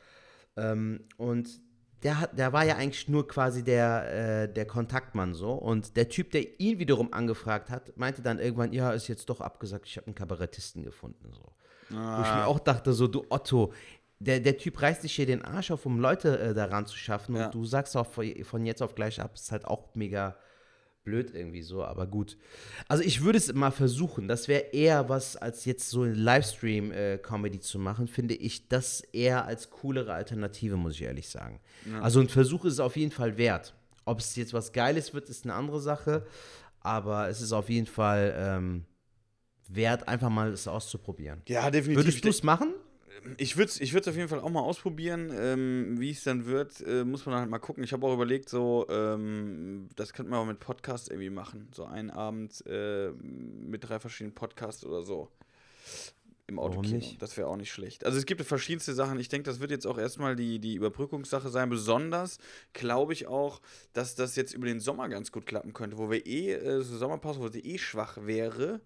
Speaker 3: Ähm, und der, hat, der war ja eigentlich nur quasi der, äh, der Kontaktmann so. Und der Typ, der ihn wiederum angefragt hat, meinte dann irgendwann, ja, ist jetzt doch abgesagt, ich habe einen Kabarettisten gefunden. So. Wo ich mir auch dachte, so, du Otto, der, der Typ reißt sich hier den Arsch auf, um Leute äh, daran zu schaffen.
Speaker 4: Ja.
Speaker 3: Und du sagst auch von von jetzt auf gleich ab, ist halt auch mega blöd irgendwie so, aber gut. Also ich würde es mal versuchen. Das wäre eher was, als jetzt so ein Livestream-Comedy zu machen, finde ich das eher als coolere Alternative, muss ich ehrlich sagen. Also ein Versuch ist es auf jeden Fall wert. Ob es jetzt was Geiles wird, ist eine andere Sache, aber es ist auf jeden Fall ähm, wert, einfach mal es auszuprobieren.
Speaker 4: Ja, definitiv.
Speaker 3: Würdest du es machen?
Speaker 4: Ich würde es ich würd's auf jeden Fall auch mal ausprobieren. Ähm, wie es dann wird, äh, muss man halt mal gucken. Ich habe auch überlegt, so, ähm, das könnte man auch mit Podcasts irgendwie machen. So einen Abend äh, mit drei verschiedenen Podcasts oder so. Im Autokino. Das wäre auch nicht schlecht. Also es gibt verschiedenste Sachen. Ich denke, das wird jetzt auch erstmal die, die Überbrückungssache sein. Besonders glaube ich auch, dass das jetzt über den Sommer ganz gut klappen könnte, wo wir eh, äh, so Sommerpause, wo sie eh schwach wäre.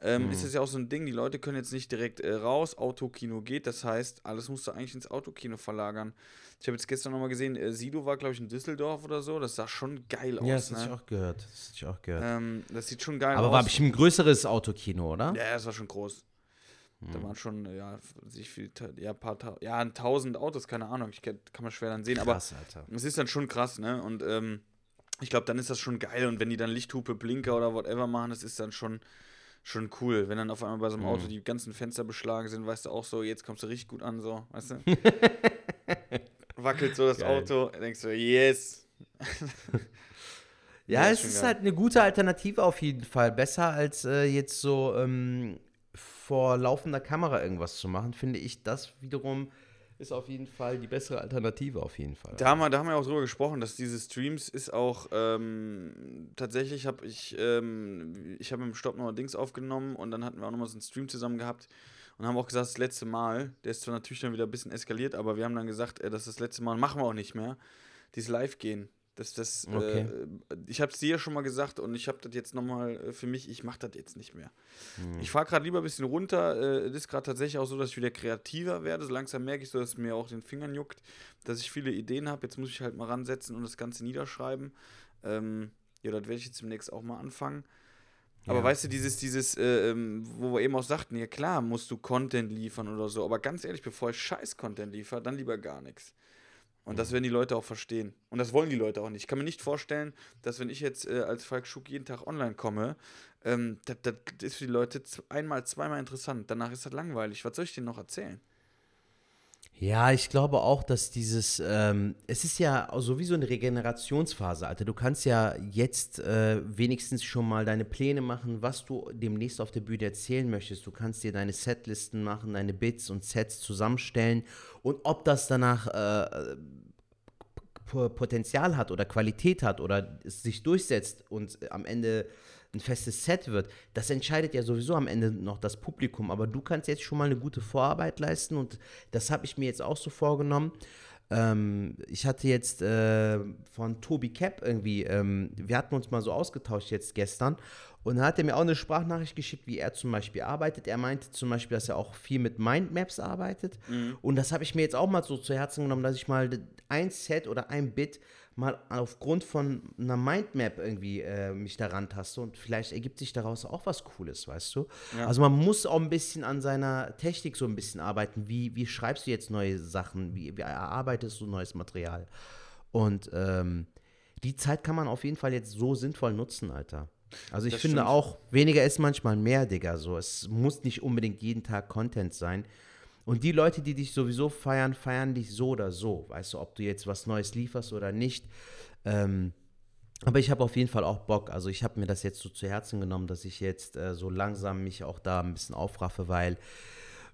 Speaker 4: Ähm,
Speaker 3: Mhm.
Speaker 4: Ist es ja auch so ein Ding, die Leute können jetzt nicht direkt äh, raus, Autokino geht, das heißt, alles musst du eigentlich ins Autokino verlagern. Ich habe jetzt gestern nochmal gesehen, äh, Sido war, glaube ich, in Düsseldorf oder so, das sah schon geil aus.
Speaker 3: Ja, das hatte ich
Speaker 4: ne?
Speaker 3: auch gehört. Das ich auch gehört.
Speaker 4: ähm, das sieht schon geil
Speaker 3: Aber
Speaker 4: aus.
Speaker 3: war bestimmt ein größeres Autokino, oder?
Speaker 4: Ja, das war schon groß. Da waren schon, äh, ja, sich viel, ja, paar, ja, ein tausend Autos, keine Ahnung, ich kann, kann man schwer dann sehen, aber
Speaker 3: Krass, Alter.
Speaker 4: es ist dann schon krass, ne? Und ähm, ich glaube, dann ist das schon geil. Und wenn die dann Lichthupe, Blinker oder whatever machen, das ist dann schon, schon cool. Wenn dann auf einmal bei so einem Auto die ganzen Fenster beschlagen sind, weißt du auch so, jetzt kommst du richtig gut an, so, weißt du? *laughs* Wackelt so das
Speaker 3: Geil.
Speaker 4: Auto, denkst du, yes. *laughs*
Speaker 3: Ja,
Speaker 4: Ja,
Speaker 3: es ist
Speaker 4: geil.
Speaker 3: halt eine gute Alternative auf jeden Fall. Besser als äh, jetzt so ähm, vor laufender Kamera irgendwas zu machen, finde ich das wiederum ist auf jeden Fall die bessere Alternative auf jeden Fall.
Speaker 4: Da haben, wir, da haben wir auch drüber gesprochen, dass diese Streams ist auch ähm, tatsächlich habe ich ähm, ich habe im Stopp noch Dings aufgenommen und dann hatten wir auch nochmal so einen Stream zusammen gehabt und haben auch gesagt, das letzte Mal, der ist zwar natürlich dann wieder ein bisschen eskaliert, aber wir haben dann gesagt, äh, das das letzte Mal, machen wir auch nicht mehr, dieses Live-Gehen. Das, das,
Speaker 3: Okay.
Speaker 4: äh, ich habe es dir ja schon mal gesagt und ich habe das jetzt nochmal äh, für mich, ich mache das jetzt nicht mehr. Ich fahre gerade lieber ein bisschen runter. Äh, Es ist gerade tatsächlich auch so, dass ich wieder kreativer werde. So langsam merke ich so, dass es mir auch den Fingern juckt, dass ich viele Ideen habe. Jetzt muss ich halt mal ransetzen und das Ganze niederschreiben. Ähm, ja, das werde ich jetzt demnächst auch mal anfangen. Aber
Speaker 3: Ja.
Speaker 4: weißt du, dieses, dieses, äh, ähm, wo wir eben auch sagten, ja klar, musst du Content liefern oder so, aber ganz ehrlich, bevor ich Scheiß-Content liefere, dann lieber gar nichts. Und das werden die Leute auch verstehen. Und das wollen die Leute auch nicht. Ich kann mir nicht vorstellen, dass wenn ich jetzt äh, als Falk Schuck jeden Tag online komme, ähm, das, das ist für die Leute einmal, zweimal interessant. Danach ist das langweilig. Was soll ich denen noch erzählen?
Speaker 3: Ja, ich glaube auch, dass dieses, ähm, es ist ja sowieso eine Regenerationsphase, Alter. Du kannst ja jetzt äh, wenigstens schon mal deine Pläne machen, was du demnächst auf der Bühne erzählen möchtest. Du kannst dir deine Setlisten machen, deine Bits und Sets zusammenstellen und ob das danach äh, Potenzial hat oder Qualität hat oder es sich durchsetzt und am Ende ein festes Set wird, das entscheidet ja sowieso am Ende noch das Publikum. Aber du kannst jetzt schon mal eine gute Vorarbeit leisten und das habe ich mir jetzt auch so vorgenommen. Ähm, ich hatte jetzt äh, von Tobi Cap irgendwie, ähm, wir hatten uns mal so ausgetauscht jetzt gestern und da hat er mir auch eine Sprachnachricht geschickt, wie er zum Beispiel arbeitet. Er meinte zum Beispiel, dass er auch viel mit Mindmaps arbeitet und das habe ich mir jetzt auch mal so zu Herzen genommen, dass ich mal ein Set oder ein Bit mal aufgrund von einer Mindmap irgendwie äh, mich daran taste und vielleicht ergibt sich daraus auch was Cooles, weißt du? Also man muss auch ein bisschen an seiner Technik so ein bisschen arbeiten. Wie, wie schreibst du jetzt neue Sachen? Wie, wie erarbeitest du neues Material? Und ähm, die Zeit kann man auf jeden Fall jetzt so sinnvoll nutzen, Alter. Also ich
Speaker 4: Das
Speaker 3: finde
Speaker 4: stimmt.
Speaker 3: auch, weniger ist manchmal mehr, Digga. So. Es muss nicht unbedingt jeden Tag Content sein. Und die Leute, die dich sowieso feiern, feiern dich so oder so. Weißt du, ob du jetzt was Neues lieferst oder nicht. Ähm, aber ich habe auf jeden Fall auch Bock. Also ich habe mir das jetzt so zu Herzen genommen, dass ich jetzt äh, so langsam mich auch da ein bisschen aufraffe, weil,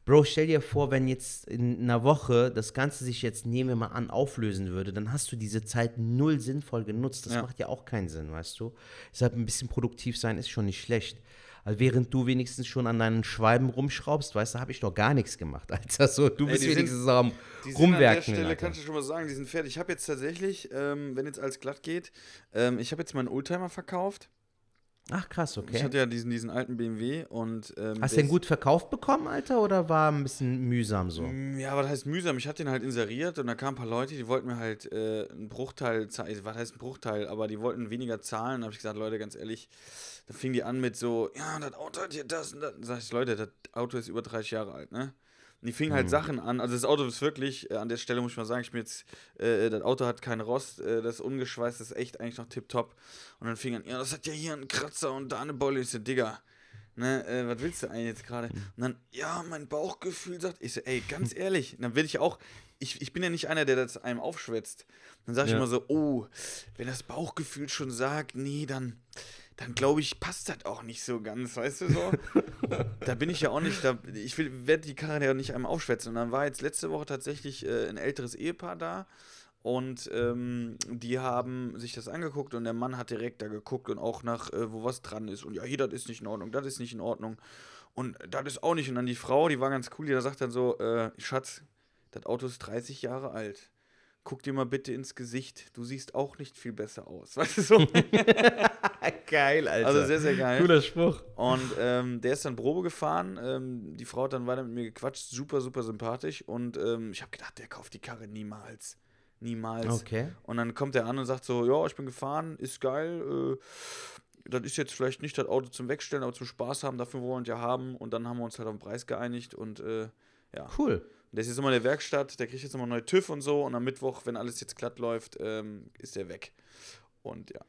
Speaker 3: Bro, stell dir vor, wenn jetzt in einer Woche das Ganze sich jetzt, nehmen wir mal an, auflösen würde, dann hast du diese Zeit null sinnvoll genutzt. Das
Speaker 4: Ja.
Speaker 3: macht ja auch keinen Sinn, weißt du? Deshalb ein bisschen produktiv sein ist schon nicht schlecht. Also während du wenigstens schon an deinen Schwalben rumschraubst, weißt du, habe ich doch gar nichts gemacht, *laughs* Alter. So, du
Speaker 4: Ey,
Speaker 3: bist
Speaker 4: die sind-
Speaker 3: wenigstens am
Speaker 4: sind an der
Speaker 3: Rumwerken.
Speaker 4: Stelle,
Speaker 3: Alter.
Speaker 4: kannst du schon mal sagen, die sind fertig. Ich habe jetzt tatsächlich, ähm, wenn jetzt alles glatt geht, ähm, ich habe jetzt meinen Oldtimer verkauft.
Speaker 3: Ach krass, okay.
Speaker 4: Ich hatte ja diesen, diesen alten BMW und. Ähm,
Speaker 3: Hast du den gut verkauft bekommen, Alter, oder war ein bisschen mühsam so?
Speaker 4: Mm, Ja, was heißt mühsam? Ich hatte den halt inseriert und da kamen ein paar Leute, die wollten mir halt äh, einen Bruchteil zahlen. Was heißt ein Bruchteil? Aber die wollten weniger zahlen. Da habe ich gesagt, Leute, ganz ehrlich, da fing die an mit so, ja, das Auto hat hier das und das. Dann sag ich, Leute, das Auto ist über 30 Jahre alt, ne? Die fingen halt Sachen an. Also das Auto ist wirklich, äh, an der Stelle muss ich mal sagen, ich bin jetzt, äh, das Auto hat keinen Rost, äh, das ist ungeschweißt, das ist echt eigentlich noch tipptopp. Und dann fing an, ja, das hat ja hier einen Kratzer und da eine Beule. Ich so, Digga, ne, äh, was willst du eigentlich jetzt gerade? Und dann, ja, mein Bauchgefühl sagt, ich so, ey, ganz ehrlich, dann will ich auch, ich, ich bin ja nicht einer, der das einem aufschwätzt. Dann sag ich
Speaker 3: Ja.
Speaker 4: immer so, oh, wenn das Bauchgefühl schon sagt, nee, dann, dann glaube ich, passt das auch nicht so ganz, weißt du so? *laughs* da bin ich ja auch nicht, da, ich werde die Karre ja nicht einmal aufschwätzen. Und dann war jetzt letzte Woche tatsächlich äh, ein älteres Ehepaar da und ähm, die haben sich das angeguckt und der Mann hat direkt da geguckt und auch nach, äh, wo was dran ist. Und ja, hier, das ist nicht in Ordnung, das ist nicht in Ordnung. Und das ist auch nicht. Und dann die Frau, die war ganz cool, die da sagt dann so, äh, Schatz, das Auto ist 30 Jahre alt. Guck dir mal bitte ins Gesicht. Du siehst auch nicht viel besser aus. *laughs* Weißt du so? *laughs*
Speaker 3: geil, Alter.
Speaker 4: Also sehr, sehr geil.
Speaker 3: Cooler Spruch.
Speaker 4: Und ähm, der ist dann Probe gefahren. Ähm, die Frau hat dann weiter mit mir gequatscht. Super, super sympathisch. Und ähm, ich habe gedacht, der kauft die Karre niemals. Niemals.
Speaker 3: Okay.
Speaker 4: Und dann kommt er an und sagt so: Ja, ich bin gefahren, ist geil. Äh, das ist jetzt vielleicht nicht das Auto zum Wegstellen, aber zum Spaß haben. Dafür wollen wir ja haben. Und dann haben wir uns halt auf den Preis geeinigt. Und äh, ja.
Speaker 3: Cool.
Speaker 4: Der ist jetzt immer in der Werkstatt, der kriegt jetzt immer neue TÜV und so und am Mittwoch, wenn alles jetzt glatt läuft, ähm, ist der weg. Und ja.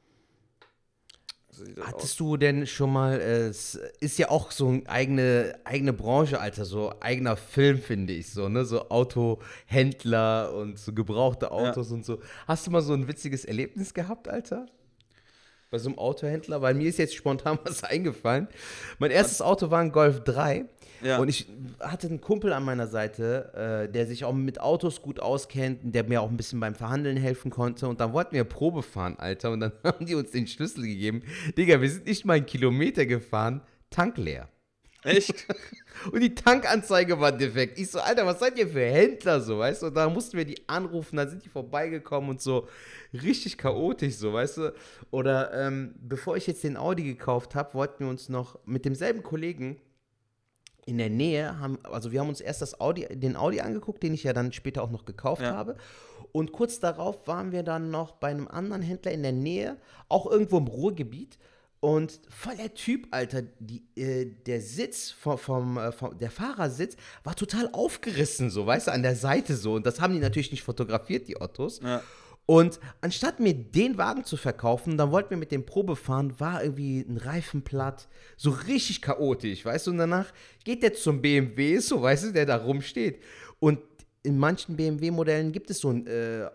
Speaker 4: So das aus.
Speaker 3: Hattest du denn schon mal, äh, es ist ja auch so eine eigene, eigene Branche, Alter, so eigener Film, finde ich, so, ne, so Autohändler und so gebrauchte Autos und so. Hast du mal so ein witziges Erlebnis gehabt, Alter? Bei so einem Autohändler? Weil mir ist jetzt spontan *laughs* was eingefallen. Mein erstes Auto war ein Golf 3
Speaker 4: Ja.
Speaker 3: und ich hatte einen Kumpel an meiner Seite, äh, der sich auch mit Autos gut auskennt, und der mir auch ein bisschen beim Verhandeln helfen konnte. Und dann wollten wir Probe fahren, Alter. Und dann *laughs* haben die uns den Schlüssel gegeben. Digga, wir sind nicht mal einen Kilometer gefahren, Tank leer.
Speaker 4: Echt? *laughs*
Speaker 3: Und die Tankanzeige war defekt. Ich so, Alter, was seid ihr für Händler so, weißt du? Und da mussten wir die anrufen, dann sind die vorbeigekommen und so richtig chaotisch so, weißt du? Oder ähm, bevor ich jetzt den Audi gekauft habe, wollten wir uns noch mit demselben Kollegen in der Nähe haben, also wir haben uns erst das Audi, den Audi angeguckt, den ich ja dann später auch noch gekauft
Speaker 4: Ja.
Speaker 3: habe. Und kurz darauf waren wir dann noch bei einem anderen Händler in der Nähe, auch irgendwo im Ruhrgebiet. Und voll der Typ, Alter, die, äh, der Sitz vom, vom, äh, vom, der Fahrersitz war total aufgerissen, so, weißt du, an der Seite so. Und das haben die natürlich nicht fotografiert, die Ottos.
Speaker 4: Ja.
Speaker 3: Und anstatt mir den Wagen zu verkaufen, dann wollten wir mit dem Probe fahren, war irgendwie ein Reifen platt, so richtig chaotisch, weißt du? Und danach geht der zum BMW, so, weißt du, der da rumsteht. Und in manchen BMW-Modellen gibt es so ein äh,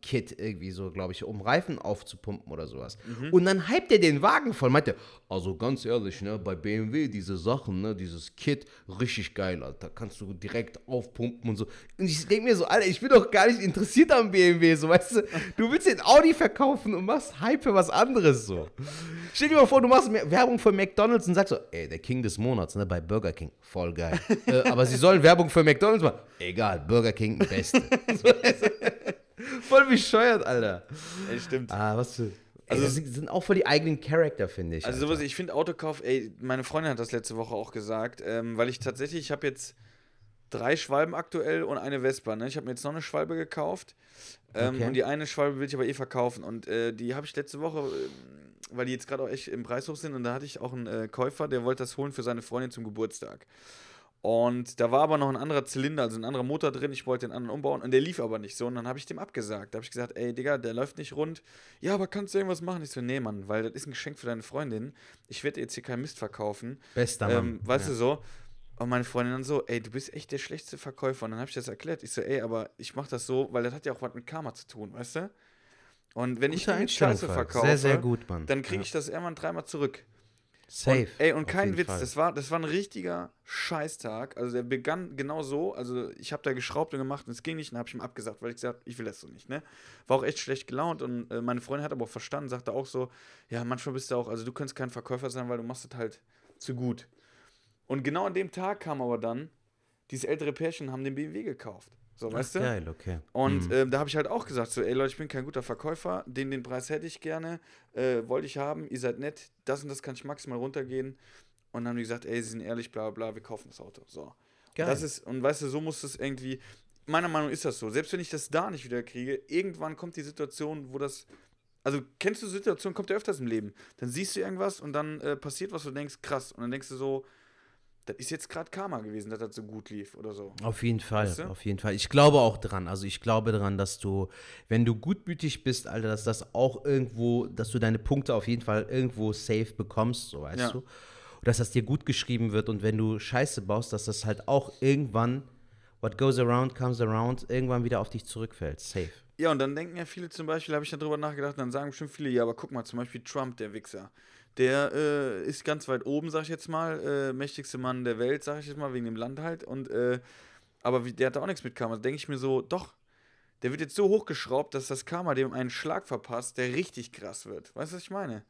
Speaker 3: Aufpump-Kit irgendwie so, glaube ich, um Reifen aufzupumpen oder sowas. Und dann hypt er den Wagen voll, meinte, also ganz ehrlich, ne, bei BMW diese Sachen, ne, dieses Kit, richtig geil, Alter, kannst du direkt aufpumpen und so. Und ich denke mir so, Alter, ich bin doch gar nicht interessiert am BMW, so, weißt du, du willst den Audi verkaufen und machst Hype für was anderes, so. Stell dir mal vor, du machst Werbung für McDonalds und sagst so, ey, der King des Monats, ne, bei Burger King, voll geil. *laughs* äh, aber sie sollen Werbung für McDonalds machen. Egal, Burger King, beste. *laughs* So, weißt du? Voll bescheuert, Alter.
Speaker 4: Ey, stimmt.
Speaker 3: Ah, was für.
Speaker 4: Also-
Speaker 3: das sind- auch voll die eigenen Charakter, finde ich.
Speaker 4: Also
Speaker 3: Alter.
Speaker 4: sowas, ich finde Autokauf, ey, meine Freundin hat das letzte Woche auch gesagt, ähm, weil ich tatsächlich, ich habe jetzt drei Schwalben aktuell und eine Vespa, ne? Ich habe mir jetzt noch eine Schwalbe gekauft ähm,
Speaker 3: Okay.
Speaker 4: und die eine Schwalbe will ich aber eh verkaufen und äh, die habe ich letzte Woche, ähm, weil die jetzt gerade auch echt im Preis hoch sind und da hatte ich auch einen äh, Käufer, der wollte das holen für seine Freundin zum Geburtstag. Und da war aber noch ein anderer Zylinder, also ein anderer Motor drin. Ich wollte den anderen umbauen und der lief aber nicht so. Und dann habe ich dem abgesagt. Da habe ich gesagt, ey, Digga, der läuft nicht rund. Ja, aber kannst du irgendwas machen? Ich so, nee, Mann, weil das ist ein Geschenk für deine Freundin. Ich werde jetzt hier keinen Mist verkaufen.
Speaker 3: Bester Mann.
Speaker 4: Ähm, weißt
Speaker 3: ja.
Speaker 4: du so? Und meine Freundin dann so, ey, du bist echt der schlechteste Verkäufer. Und dann habe ich das erklärt. Ich so, ey, aber ich mache das so, weil das hat ja auch was mit Karma zu tun, weißt du? Und wenn ich
Speaker 3: Gute Einstellung,
Speaker 4: Scheiße verkaufe,
Speaker 3: Sehr, sehr gut, Mann.
Speaker 4: dann kriege
Speaker 3: Ja.
Speaker 4: ich das irgendwann dreimal zurück.
Speaker 3: Safe.
Speaker 4: Und, ey, und kein Witz,
Speaker 3: Fall.
Speaker 4: das war, das war ein richtiger Scheißtag. Also der begann genau so. Also ich habe da geschraubt und gemacht und es ging nicht und habe ich ihm abgesagt, weil ich gesagt ich will das so nicht. Ne? War auch echt schlecht gelaunt und äh, meine Freundin hat aber auch verstanden, sagte auch so, ja, manchmal bist du auch, also du könntest kein Verkäufer sein, weil du machst das halt zu gut. Und genau an dem Tag kam aber dann, dieses ältere Pärchen haben den BMW gekauft. So, weißt du?
Speaker 3: Geil, okay.
Speaker 4: Und
Speaker 3: Mhm.
Speaker 4: ähm, da habe ich halt auch gesagt, so, ey Leute, ich bin kein guter Verkäufer, den, den Preis hätte ich gerne, äh, wollte ich haben, ihr seid nett, das und das kann ich maximal runtergehen. Und dann haben die gesagt, ey, sie sind ehrlich, bla bla, wir kaufen das Auto. So.
Speaker 3: Geil.
Speaker 4: Und das ist, und weißt du, so muss es irgendwie, meiner Meinung nach ist das so. Selbst wenn ich das da nicht wieder kriege, irgendwann kommt die Situation, wo das. Also kennst du Situationen, kommt ja öfters im Leben. Dann siehst du irgendwas und dann äh, passiert was, du denkst, krass. Und dann denkst du so, das ist jetzt gerade Karma gewesen, dass das so gut lief oder so.
Speaker 3: Auf jeden Fall,
Speaker 4: Weißt du?
Speaker 3: auf jeden Fall. Ich glaube auch dran. Also ich glaube dran, dass du, wenn du gutmütig bist, Alter, dass das auch irgendwo, dass du deine Punkte auf jeden Fall irgendwo safe bekommst, so weißt
Speaker 4: Ja.
Speaker 3: du. Und dass das dir gut geschrieben wird und wenn du Scheiße baust, dass das halt auch irgendwann, what goes around comes around, irgendwann wieder auf dich zurückfällt. Safe.
Speaker 4: Ja, und dann denken ja viele zum Beispiel, habe ich darüber nachgedacht, dann sagen bestimmt viele, ja, aber guck mal, zum Beispiel Trump, der Wichser. Der äh, ist ganz weit oben, sag ich jetzt mal, äh, mächtigste Mann der Welt, sag ich jetzt mal, wegen dem Land halt. Und, äh, aber wie, der hat da auch nichts mit Karma. Da denke ich mir so, doch, der wird jetzt so hochgeschraubt, dass das Karma dem einen Schlag verpasst, der richtig krass wird. Weißt du, was ich meine?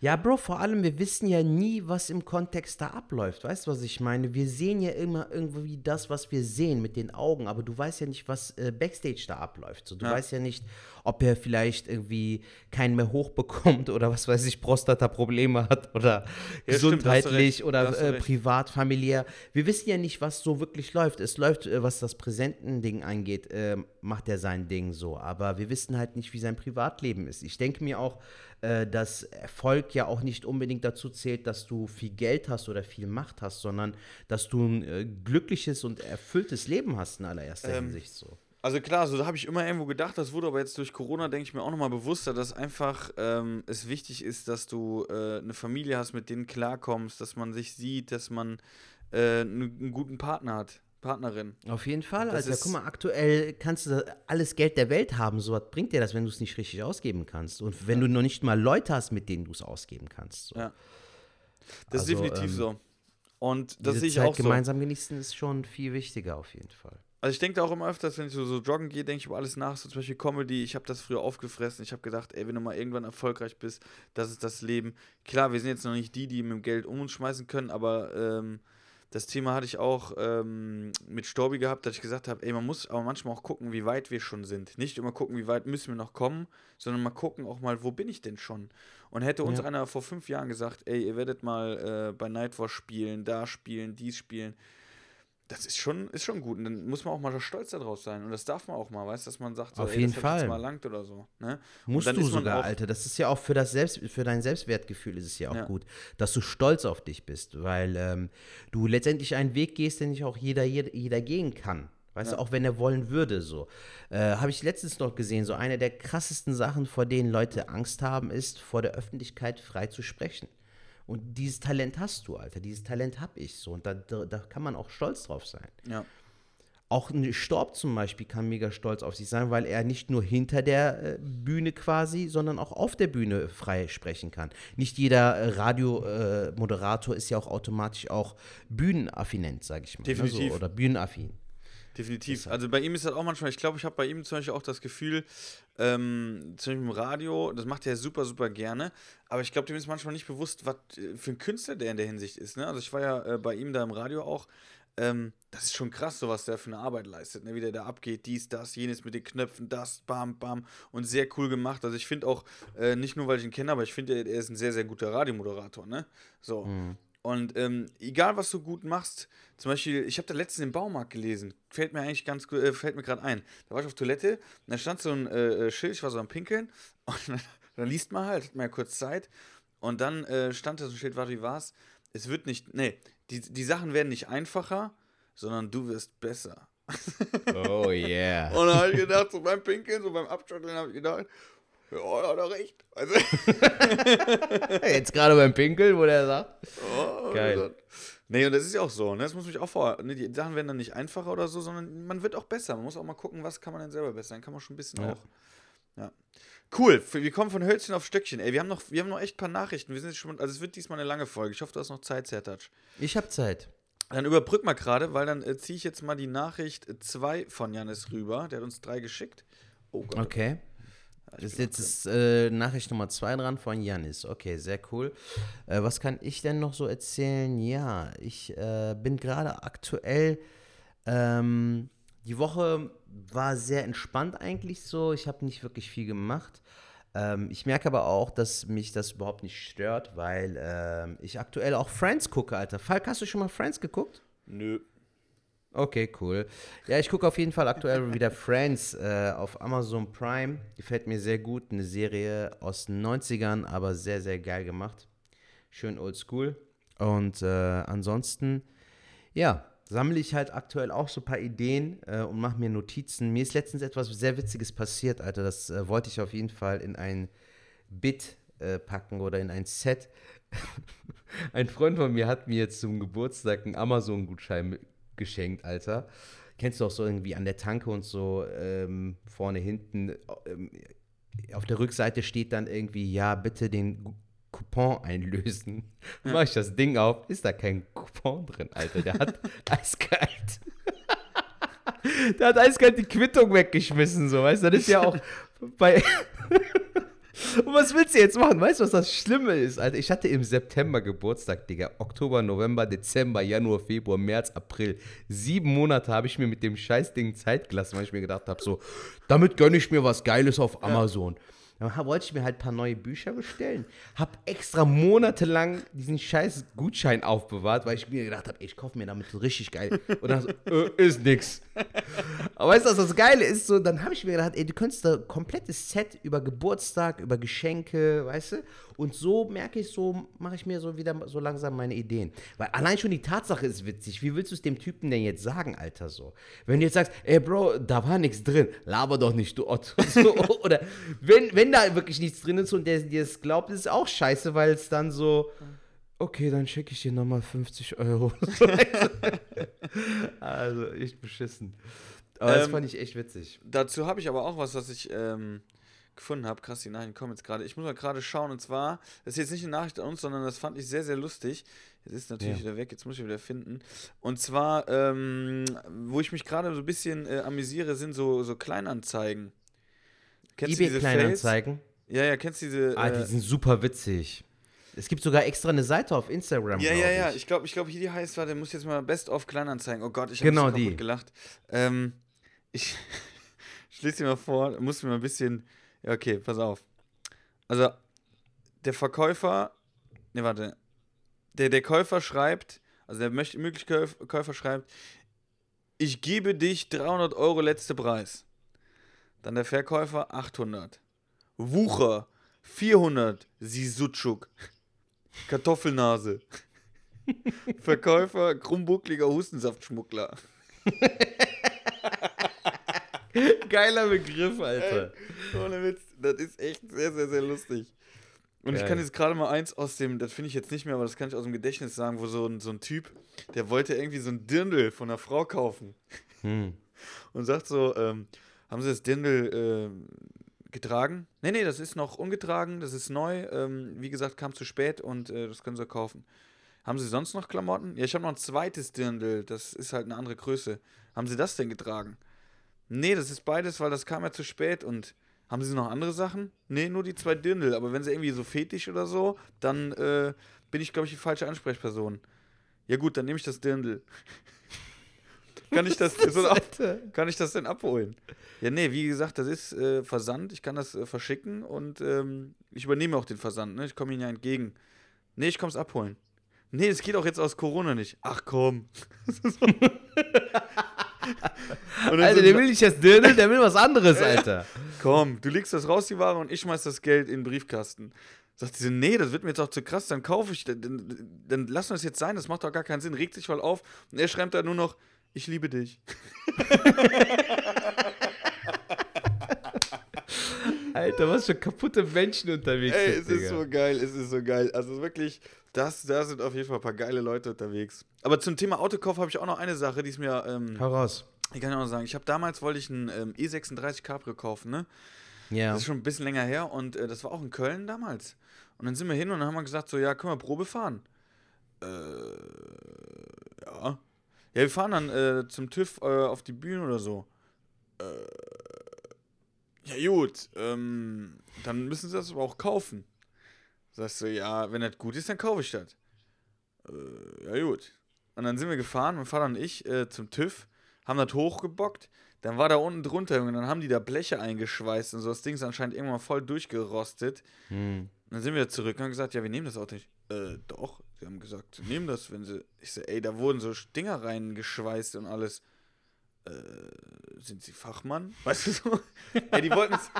Speaker 3: Ja, Bro, vor allem, wir wissen ja nie, was im Kontext da abläuft. Weißt du, was ich meine? Wir sehen ja immer irgendwie das, was wir sehen mit den Augen, aber du weißt ja nicht, was äh, Backstage da abläuft. So, du
Speaker 4: Ja.
Speaker 3: weißt ja nicht, ob er vielleicht irgendwie keinen mehr hochbekommt oder was weiß ich, Prostata-Probleme hat oder
Speaker 4: Ja, stimmt,
Speaker 3: gesundheitlich
Speaker 4: da
Speaker 3: oder äh, privat, familiär. Wir wissen ja nicht, was so wirklich läuft. Es läuft, äh, was das Präsentending angeht, äh, macht er sein Ding so. Aber wir wissen halt nicht, wie sein Privatleben ist. Ich denke mir auch, äh, dass Erfolg ja auch nicht unbedingt dazu zählt, dass du viel Geld hast oder viel Macht hast, sondern dass du ein äh, glückliches und erfülltes Leben hast in allererster
Speaker 4: Ähm,
Speaker 3: Hinsicht so.
Speaker 4: Also klar, so da habe ich immer irgendwo gedacht, das wurde aber jetzt durch Corona, denke ich mir auch nochmal bewusster, dass einfach ähm, es wichtig ist, dass du äh, eine Familie hast, mit denen klarkommst, dass man sich sieht, dass man äh, einen, einen guten Partner hat, Partnerin.
Speaker 3: Auf jeden Fall,
Speaker 4: Das
Speaker 3: Alter.
Speaker 4: ist-
Speaker 3: Guck mal, aktuell kannst du alles Geld der Welt haben. So was bringt dir das, wenn du es nicht richtig ausgeben kannst. Und wenn du noch nicht mal Leute hast, mit denen du es ausgeben kannst. So.
Speaker 4: Ja. Das
Speaker 3: Also,
Speaker 4: ist definitiv
Speaker 3: ähm,
Speaker 4: so. Und das
Speaker 3: Diese
Speaker 4: sehe ich
Speaker 3: Zeit
Speaker 4: auch so.
Speaker 3: gemeinsam genießen ist schon viel wichtiger auf jeden Fall.
Speaker 4: Also ich denke auch immer öfters, wenn ich so, so joggen gehe, denke ich über alles nach. So zum Beispiel Comedy, ich habe das früher aufgefressen. Ich habe gedacht, ey, wenn du mal irgendwann erfolgreich bist, das ist das Leben. Klar, wir sind jetzt noch nicht die, die mit dem Geld um uns schmeißen können, aber ähm, das Thema hatte ich auch ähm, mit Storbi gehabt, dass ich gesagt habe, ey, man muss aber manchmal auch gucken, wie weit wir schon sind. Nicht immer gucken, wie weit müssen wir noch kommen, sondern mal gucken auch mal, wo bin ich denn schon? Und hätte uns
Speaker 3: Ja.
Speaker 4: einer vor fünf Jahren gesagt, ey, ihr werdet mal äh, bei Nightwatch spielen, da spielen, dies spielen, das ist schon, ist schon gut. Und dann muss man auch mal stolz darauf sein. Und das darf man auch mal, weißt du, dass man sagt, so,
Speaker 3: Auf
Speaker 4: ey,
Speaker 3: jeden
Speaker 4: das hat jetzt
Speaker 3: Fall.
Speaker 4: mal langt oder so. Ne?
Speaker 3: Musst du sogar,
Speaker 4: auch-
Speaker 3: Alter. Das ist ja auch für, das Selbst, für dein Selbstwertgefühl ist es ja auch
Speaker 4: Ja.
Speaker 3: gut, dass du stolz auf dich bist, weil ähm, du letztendlich einen Weg gehst, den nicht auch jeder, jeder, jeder gehen kann. Weißt du, auch wenn er wollen würde, so. Äh, Habe ich letztens noch gesehen, so eine der krassesten Sachen, vor denen Leute Angst haben, ist, vor der Öffentlichkeit frei zu sprechen. Und dieses Talent hast du, Alter. Dieses Talent habe ich so. Und da, da, da kann man auch stolz drauf sein.
Speaker 4: Ja.
Speaker 3: Auch ein Storb zum Beispiel kann mega stolz auf sich sein, weil er nicht nur hinter der äh, Bühne quasi, sondern auch auf der Bühne frei sprechen kann. Nicht jeder äh, Radiomoderator Moderator ist ja auch automatisch auch bühnenaffinent, sage ich mal. ne,
Speaker 4: Definitiv.
Speaker 3: So, oder bühnenaffin.
Speaker 4: Definitiv. Also bei ihm ist das auch manchmal, ich glaube, ich habe bei ihm zum Beispiel auch das Gefühl, ähm, zum Beispiel im Radio, das macht er super, super gerne, aber ich glaube, dem ist manchmal nicht bewusst, was äh, für ein Künstler der in der Hinsicht ist. Ne? Also ich war ja äh, bei ihm da im Radio auch. Ähm, das ist schon krass, so was der für eine Arbeit leistet, ne? wie der da abgeht, dies, das, jenes mit den Knöpfen, das, bam, bam und sehr cool gemacht. Also ich finde auch, äh, nicht nur, weil ich ihn kenne, aber ich finde, er er ist ein sehr, sehr guter Radiomoderator, ne? So. Und ähm, egal, was du gut machst, zum Beispiel, ich habe da letztens im Baumarkt gelesen, fällt mir eigentlich ganz gut, äh, fällt mir gerade ein. Da war ich auf Toilette, und da stand so ein äh, äh, Schild, ich war so am Pinkeln, *laughs* und dann, dann liest man halt, hat man ja kurz Zeit, und dann äh, stand da so ein Schild, warte, wie war's? Es wird nicht, nee, die, die Sachen werden nicht einfacher, sondern du wirst besser. *laughs*
Speaker 3: Oh yeah.
Speaker 4: Und dann habe ich gedacht, so beim Pinkeln, so beim Abschütteln, habe ich gedacht, ja, hat er recht. Also, *laughs*
Speaker 3: Jetzt gerade beim Pinkel, wo der sagt.
Speaker 4: Oh,
Speaker 3: Geil.
Speaker 4: Gott. Nee, und das ist ja auch so, ne? Das muss mich auch vor. Ne? Die Sachen werden dann nicht einfacher oder so, sondern man wird auch besser. Man muss auch mal gucken, was kann man denn selber besser. Dann kann man schon ein bisschen
Speaker 3: Ja.
Speaker 4: auch. Ja. Cool, wir kommen von Hölzchen auf Stöckchen. Ey, wir haben noch, wir haben noch echt ein paar Nachrichten. Wir sind jetzt schon, also es wird diesmal eine lange Folge. Ich hoffe, du hast noch Zeit, Zertatsch.
Speaker 3: Ich habe Zeit.
Speaker 4: Dann überbrück mal gerade, weil dann äh, ziehe ich jetzt mal die Nachricht 2 von Janis rüber. Der hat uns drei geschickt. Oh Gott.
Speaker 3: Okay. Das ist jetzt ist, äh, Nachricht Nummer zwei dran von Janis. Okay, sehr cool. Äh, was kann ich denn noch so erzählen? Ja, ich äh, bin gerade aktuell. Ähm, die Woche war sehr entspannt eigentlich so. Ich habe nicht wirklich viel gemacht. Ähm, ich merke aber auch, dass mich das überhaupt nicht stört, weil ähm, ich aktuell auch Friends gucke, Alter. Falk, hast du schon mal Friends geguckt?
Speaker 4: Nö.
Speaker 3: Okay, cool. Ja, ich gucke auf jeden Fall aktuell *laughs* wieder Friends äh, auf Amazon Prime. Gefällt mir sehr gut. Eine Serie aus den 90ern, aber sehr, sehr geil gemacht. Schön oldschool. Und äh, ansonsten, ja, sammle ich halt aktuell auch so ein paar Ideen äh, und mache mir Notizen. Mir ist letztens etwas sehr Witziges passiert, Alter. Das äh, wollte ich auf jeden Fall in ein Bit äh, packen oder in ein Set. *laughs* ein Freund von mir hat mir jetzt zum Geburtstag einen Amazon-Gutschein geschenkt, Alter. kennst du auch so irgendwie an der Tanke und so ähm, vorne hinten ähm, auf der Rückseite steht dann irgendwie, ja, bitte den Coupon einlösen. Mach ich das Ding auf, ist da kein Coupon drin, Alter. Der hat *laughs* eiskalt. Der hat eiskalt die Quittung weggeschmissen, so, weißt du? Das ist ja auch bei. *laughs* Und was willst du jetzt machen? Weißt du, was das Schlimme ist? Alter, ich hatte im September Geburtstag, Digga. Oktober, November, Dezember, Januar, Februar, März, April. Sieben Monate habe ich mir mit dem Scheißding Zeit gelassen, weil ich mir gedacht habe, so, damit gönne ich mir was Geiles auf Amazon. Dann wollte ich mir halt ein paar neue Bücher bestellen. Hab extra monatelang diesen scheiß Gutschein aufbewahrt, weil ich mir gedacht habe, ich kaufe mir damit so richtig geil. Und dann so, äh, ist nix. Aber weißt du, was das Geile ist? So, dann habe ich mir gedacht, ey, du könntest da komplettes Set über Geburtstag, über Geschenke, weißt du? Und so merke ich, so mache ich mir so wieder so langsam meine Ideen. Weil allein schon die Tatsache ist witzig. Wie willst du es dem Typen denn jetzt sagen, Alter, so? Wenn du jetzt sagst, ey, Bro, da war nichts drin, laber doch nicht, du Otto. *laughs* So, oder wenn, wenn da wirklich nichts drin ist und der dir es glaubt, ist es auch scheiße, weil es dann so, okay, dann schicke ich dir nochmal 50 Euro. *laughs* Also, echt beschissen. Aber das
Speaker 4: Ähm,
Speaker 3: fand ich echt witzig.
Speaker 4: Dazu habe ich aber auch was, was ich ähm, gefunden habe. Krass, die Nachrichten kommen jetzt gerade. Ich muss mal gerade schauen. Und zwar, das ist jetzt nicht eine Nachricht an uns, sondern das fand ich sehr, sehr lustig. Jetzt ist natürlich
Speaker 3: Ja.
Speaker 4: wieder weg, jetzt muss ich wieder finden. Und zwar, ähm, wo ich mich gerade so ein bisschen äh, amüsiere, sind so, so Kleinanzeigen. Kennst du diese Fails?
Speaker 3: eBay-Kleinanzeigen.
Speaker 4: Ja, ja, kennst du diese.
Speaker 3: Ah,
Speaker 4: äh,
Speaker 3: die sind super witzig. Es gibt sogar extra eine Seite auf Instagram.
Speaker 4: Ja, ja, ja.
Speaker 3: Ich.
Speaker 4: Glaube, ich glaub, hier die heißt, warte, muss jetzt mal Best of Kleinanzeigen. Oh Gott, ich habe
Speaker 3: Genau die.
Speaker 4: gelacht. Ähm, ich *laughs* ich lese dir mal vor, muss mir mal ein bisschen. Ja, okay, pass auf. Also, der Verkäufer. Ne, warte. Der, der Käufer schreibt, also der möchte, mögliche Käuf, Käufer schreibt, ich gebe dich 300 Euro letzter Preis. Dann der Verkäufer 800. Wucher 400. Sisutschuk. Kartoffelnase. Verkäufer, krummbuckliger Hustensaftschmuggler.
Speaker 3: Geiler Begriff, Alter.
Speaker 4: Ohne Witz, das ist echt sehr, sehr, sehr lustig. Und ich
Speaker 3: Geil.
Speaker 4: kann jetzt gerade mal eins aus dem, das finde ich jetzt nicht mehr, aber das kann ich aus dem Gedächtnis sagen, wo so ein, so ein Typ, der wollte irgendwie so ein Dirndl von einer Frau kaufen.
Speaker 3: Hm.
Speaker 4: Und sagt so, ähm, haben Sie das Dirndl ähm, getragen? Nee, nee, das ist noch ungetragen, das ist neu. Ähm, wie gesagt, kam zu spät und äh, das können Sie kaufen. Haben Sie sonst noch Klamotten? Ja, ich habe noch ein zweites Dirndl, das ist halt eine andere Größe. Haben Sie das denn getragen? Nee, das ist beides, weil das kam ja zu spät und haben Sie noch andere Sachen? Nee, nur die zwei Dirndl, aber wenn Sie irgendwie so Fetisch oder so, dann äh, bin ich, glaube ich, die falsche Ansprechperson. Ja gut, dann nehme ich das Dirndl. *laughs* kann ich das, so,
Speaker 3: Alter.
Speaker 4: kann ich das denn abholen? Ja, nee, wie gesagt, das ist äh, Versand. Ich kann das äh, verschicken und ähm, ich übernehme auch den Versand. Ne? Ich komme Ihnen ja entgegen. Nee, ich komme es abholen. Nee, es geht auch jetzt aus Corona nicht. Ach komm. *laughs*
Speaker 3: Alter, der will nicht das Dirndl, der will was anderes, Alter. *laughs*
Speaker 4: Komm, du legst das raus, die Ware, und ich schmeiß das Geld in den Briefkasten. Sagt sie nee, das wird mir jetzt auch zu krass, dann kaufe ich, dann, dann, dann lassen wir es jetzt sein, das macht doch gar keinen Sinn, regt sich voll auf. Und er schreibt da nur noch, ich liebe dich. *laughs*
Speaker 3: Alter, was für kaputte Menschen unterwegs
Speaker 4: Ey,
Speaker 3: sind,
Speaker 4: es ist
Speaker 3: Digga.
Speaker 4: so geil, es ist so geil. Also wirklich, das, da sind auf jeden Fall ein paar geile Leute unterwegs. Aber zum Thema Autokauf habe ich auch noch eine Sache, die ist mir, ähm,
Speaker 3: Hau raus.
Speaker 4: ich kann ja auch noch sagen, ich habe damals, wollte ich einen ähm, E36 Cabrio kaufen, ne?
Speaker 3: Ja.
Speaker 4: Das ist schon ein bisschen länger her und äh, das war auch in Köln damals. Und dann sind wir hin und dann haben wir gesagt, so, ja, können wir Probe fahren? Äh, ja. Ja, wir fahren dann äh, zum TÜV äh, auf die Bühne oder so. Äh, ja, gut, ähm, dann müssen sie das aber auch kaufen. Sagst du, ja, wenn das gut ist, dann kaufe ich das. Äh, ja, gut. Und dann sind wir gefahren, mein Vater und ich, äh, zum TÜV, haben das hochgebockt. Dann war da unten drunter, und dann haben die da Bleche eingeschweißt und so. Das Ding ist anscheinend irgendwann voll durchgerostet.
Speaker 3: Hm.
Speaker 4: Dann sind wir zurück und haben gesagt, ja, wir nehmen das Auto nicht. Äh, doch. Sie haben gesagt, sie nehmen das, wenn sie. Ich so, ey, da wurden so Dinger reingeschweißt und alles. Äh, sind sie Fachmann? *laughs* Weißt du so? ey, die wollten uns,